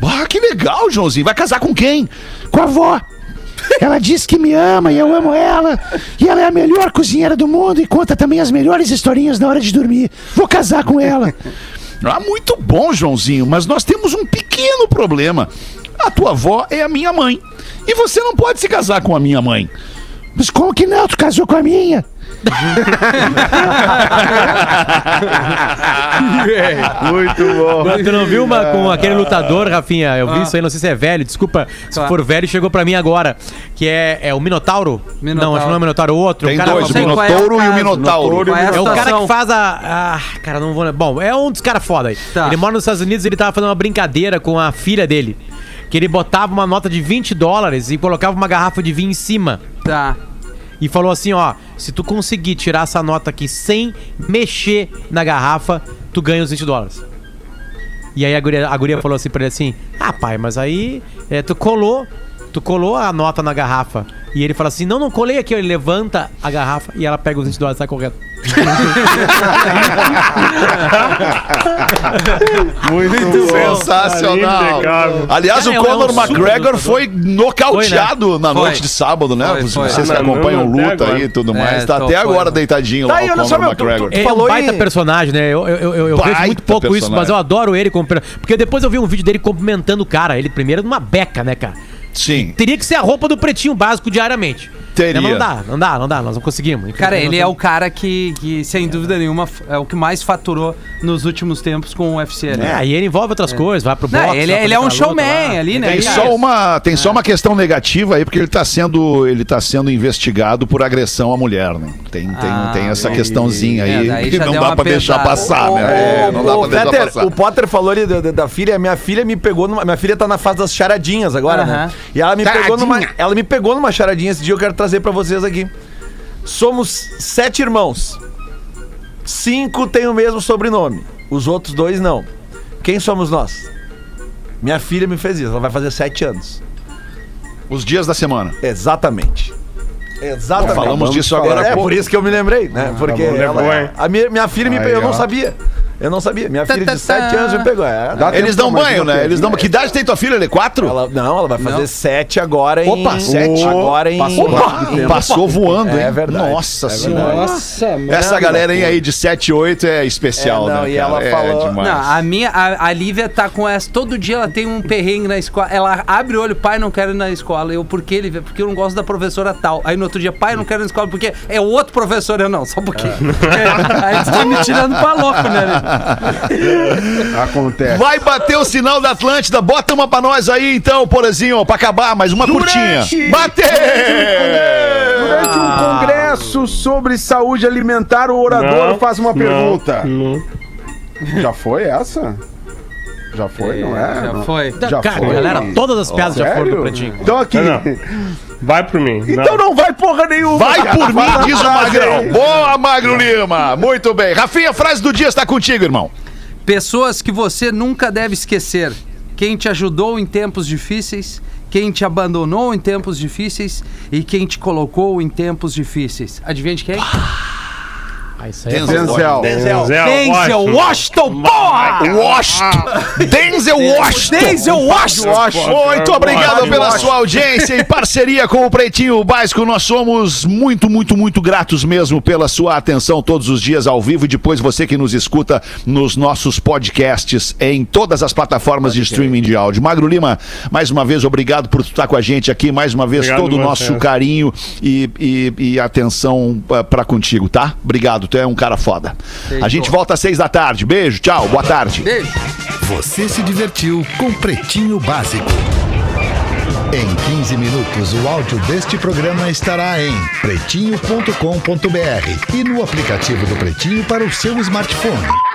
Speaker 3: Ah, que legal, Joãozinho. Vai casar com quem? Com a avó. Ela diz que me ama e eu amo ela. E ela é a melhor cozinheira do mundo e conta também as melhores historinhas na hora de dormir. Vou casar com ela. Ah, muito bom, Joãozinho, mas nós temos um pequeno problema. A tua avó é a minha mãe. E você não pode se casar com a minha mãe. Mas como que não? Tu casou com a minha?
Speaker 5: Muito bom.
Speaker 7: Tu não viu uma com aquele lutador, Rafinha? Eu vi isso aí, não sei se é velho, desculpa. Se
Speaker 4: Claro.
Speaker 7: for velho, chegou pra mim agora. Que é, é o Minotauro?
Speaker 4: Minotauro.
Speaker 7: Não, acho que não é o Minotauro, o outro.
Speaker 3: Tem
Speaker 7: o cara,
Speaker 3: dois, o
Speaker 4: qual é o
Speaker 3: Minotouro e o. Minotauro.
Speaker 4: É
Speaker 7: É o cara que faz a. Ah, cara, não vou. Bom, é um dos caras foda aí.
Speaker 4: Tá.
Speaker 7: Ele mora nos Estados Unidos e ele tava fazendo uma brincadeira com a filha dele. Que ele botava uma nota de 20 dólares e colocava uma garrafa de vinho em cima.
Speaker 4: Tá.
Speaker 7: E falou assim: ó, se tu conseguir tirar essa nota aqui sem mexer na garrafa, tu ganha os 20 dólares. E aí a guria, a guria falou assim pra ele assim: Ah, pai, mas aí é, tu colou, tu colou a nota na garrafa. E ele fala assim: Não, não colei aqui. ó." Ele levanta a garrafa e ela pega os 20 dólares e sai correndo.
Speaker 5: Muito bom.
Speaker 3: Sensacional.
Speaker 8: Impecável.
Speaker 3: Aliás,
Speaker 7: Cara,
Speaker 3: o
Speaker 7: é um
Speaker 3: Conor McGregor foi nocauteado na
Speaker 4: Foi.
Speaker 3: noite de sábado, né?
Speaker 4: Foi,
Speaker 3: Vocês
Speaker 4: foi.
Speaker 3: Vocês que acompanham luta aí e tudo
Speaker 4: É,
Speaker 3: mais. Tá
Speaker 4: tô-
Speaker 3: até
Speaker 4: foi.
Speaker 3: agora deitadinho
Speaker 6: Tá
Speaker 3: lá
Speaker 6: aí,
Speaker 3: o Conor
Speaker 6: meu, tu-
Speaker 3: McGregor.
Speaker 6: tu-
Speaker 7: Ele é um
Speaker 6: falou
Speaker 7: baita
Speaker 6: em-
Speaker 7: personagem, né? Eu, eu, eu, eu vejo muito pouco isso,
Speaker 3: personagem.
Speaker 7: mas eu adoro ele Porque depois eu vi um vídeo dele cumprimentando o cara. Ele primeiro numa beca, né, cara?
Speaker 3: Sim.
Speaker 7: Teria que ser a roupa do pretinho básico diariamente.
Speaker 3: Teria.
Speaker 7: Mas Não dá, não dá, não dá, nós não conseguimos.
Speaker 4: Cara, ele é o cara que, que, sem dúvida nenhuma, é o que mais faturou nos últimos tempos com o UFC, né?
Speaker 7: É, e ele envolve outras coisas, vai pro boxe.
Speaker 4: Não, ele, ele é
Speaker 7: pra
Speaker 4: um showman
Speaker 7: lá.
Speaker 4: ali, né?
Speaker 3: Tem só uma, tem só uma questão negativa aí, porque ele tá sendo, ele tá sendo investigado por agressão à mulher, né? Tem, tem,
Speaker 4: Ah,
Speaker 3: tem essa
Speaker 4: é.
Speaker 3: questãozinha
Speaker 4: É,
Speaker 3: aí que não
Speaker 4: deu
Speaker 3: dá pra deixar
Speaker 4: pesada.
Speaker 3: passar,
Speaker 6: Ô,
Speaker 3: né? É, não dá pra deixar
Speaker 6: Peter,
Speaker 3: passar.
Speaker 6: o Potter falou ali da, da- da filha, minha filha me pegou numa. Minha filha tá na fase das charadinhas agora, né?
Speaker 4: Aham.
Speaker 6: E ela me, pegou numa, ela me pegou numa charadinha esse dia, eu quero trazer pra vocês aqui. Somos sete irmãos. Cinco têm o mesmo sobrenome. Os outros dois não. Quem somos nós? Minha filha me fez isso, ela vai fazer sete anos.
Speaker 3: Os dias da semana.
Speaker 6: Exatamente. Exatamente.
Speaker 3: Falamos disso agora
Speaker 6: É
Speaker 3: pouco.
Speaker 6: por isso que eu me lembrei, né? Porque
Speaker 8: bom,
Speaker 6: ela-
Speaker 8: é
Speaker 6: a minha, minha filha me eu não sabia. Eu não sabia. Minha filha de 7
Speaker 4: tá.
Speaker 6: anos me pegou. É,
Speaker 5: Dá
Speaker 3: Eles
Speaker 5: tempo
Speaker 3: dão banho, né? Eles dão... Que idade tem tua filha? Ele é quatro?
Speaker 6: ela, não, ela vai fazer
Speaker 4: Não.
Speaker 6: 7 agora em.
Speaker 3: Opa, sete?
Speaker 6: Agora em.
Speaker 5: Passou
Speaker 3: voando, hein?
Speaker 6: É verdade.
Speaker 3: Nossa
Speaker 6: É
Speaker 3: senhora.
Speaker 4: Nossa, mano.
Speaker 3: Essa galera aí de 7, 8 é especial,
Speaker 6: É, não,
Speaker 3: né?
Speaker 6: e
Speaker 3: cara?
Speaker 6: ela
Speaker 3: é
Speaker 6: falou-
Speaker 3: demais.
Speaker 4: Não, a minha, a, a Lívia tá com essa. Todo dia ela tem um perrengue na escola. Ela abre o olho, pai, não quero ir na escola. Eu, por quê, Lívia? Porque eu não gosto da professora tal. Aí no outro dia, pai, não quero ir na escola porque é o outro professor. Eu não, só um pouquinho. É, aí você tá me tirando pra louco, né, Lívia?
Speaker 5: Acontece.
Speaker 3: Vai bater o sinal da Atlântida. Bota uma pra nós aí, então, Porazinho, pra acabar, mais uma curtinha. Bater!
Speaker 5: Durante um congresso sobre saúde alimentar, o orador
Speaker 8: Não,
Speaker 5: faz uma
Speaker 8: não,
Speaker 5: pergunta.
Speaker 8: não.
Speaker 5: Já foi essa? Já foi, não é?
Speaker 4: Já
Speaker 5: Não.
Speaker 4: foi.
Speaker 5: Já
Speaker 7: Cara,
Speaker 5: foi.
Speaker 7: galera, todas as piadas já foram do
Speaker 5: Sério?
Speaker 7: Pretinho.
Speaker 5: Então aqui.
Speaker 8: Não, Vai por mim.
Speaker 5: Então não vai porra nenhuma.
Speaker 3: Vai
Speaker 5: cara.
Speaker 3: por mim,
Speaker 5: Vai
Speaker 3: diz o Magrão. Boa, Magro Lima. Muito bem. Rafinha, a frase do dia está contigo, irmão.
Speaker 4: Pessoas que você nunca deve esquecer. Quem te ajudou em tempos difíceis, quem te abandonou em tempos difíceis e quem te colocou em tempos difíceis. Adivinha de quem?
Speaker 7: Ah, isso aí é
Speaker 3: Denzel.
Speaker 5: Denzel.
Speaker 8: Denzel
Speaker 4: Denzel Washington, porra!
Speaker 3: Washington. Denzel Washington.
Speaker 4: Denzel Washington!
Speaker 3: Muito obrigado pela sua audiência e parceria com o Pretinho Básico. Nós somos muito, muito, muito gratos mesmo pela sua atenção todos os dias ao vivo e depois você que nos escuta nos nossos podcasts em todas as plataformas de streaming de áudio. Magro Lima, mais uma vez, obrigado por estar com a gente aqui. Mais uma vez,
Speaker 8: Obrigado
Speaker 3: todo o nosso carinho e, e- e atenção ah, pra contigo, tá? Obrigado, tu é um cara foda. A gente volta às seis da tarde. Beijo, tchau, boa tarde.
Speaker 4: Beijo.
Speaker 1: Você se divertiu com Pretinho Básico. Em 15 minutos, o áudio deste programa estará em pretinho.com.br e no aplicativo do Pretinho para o seu smartphone.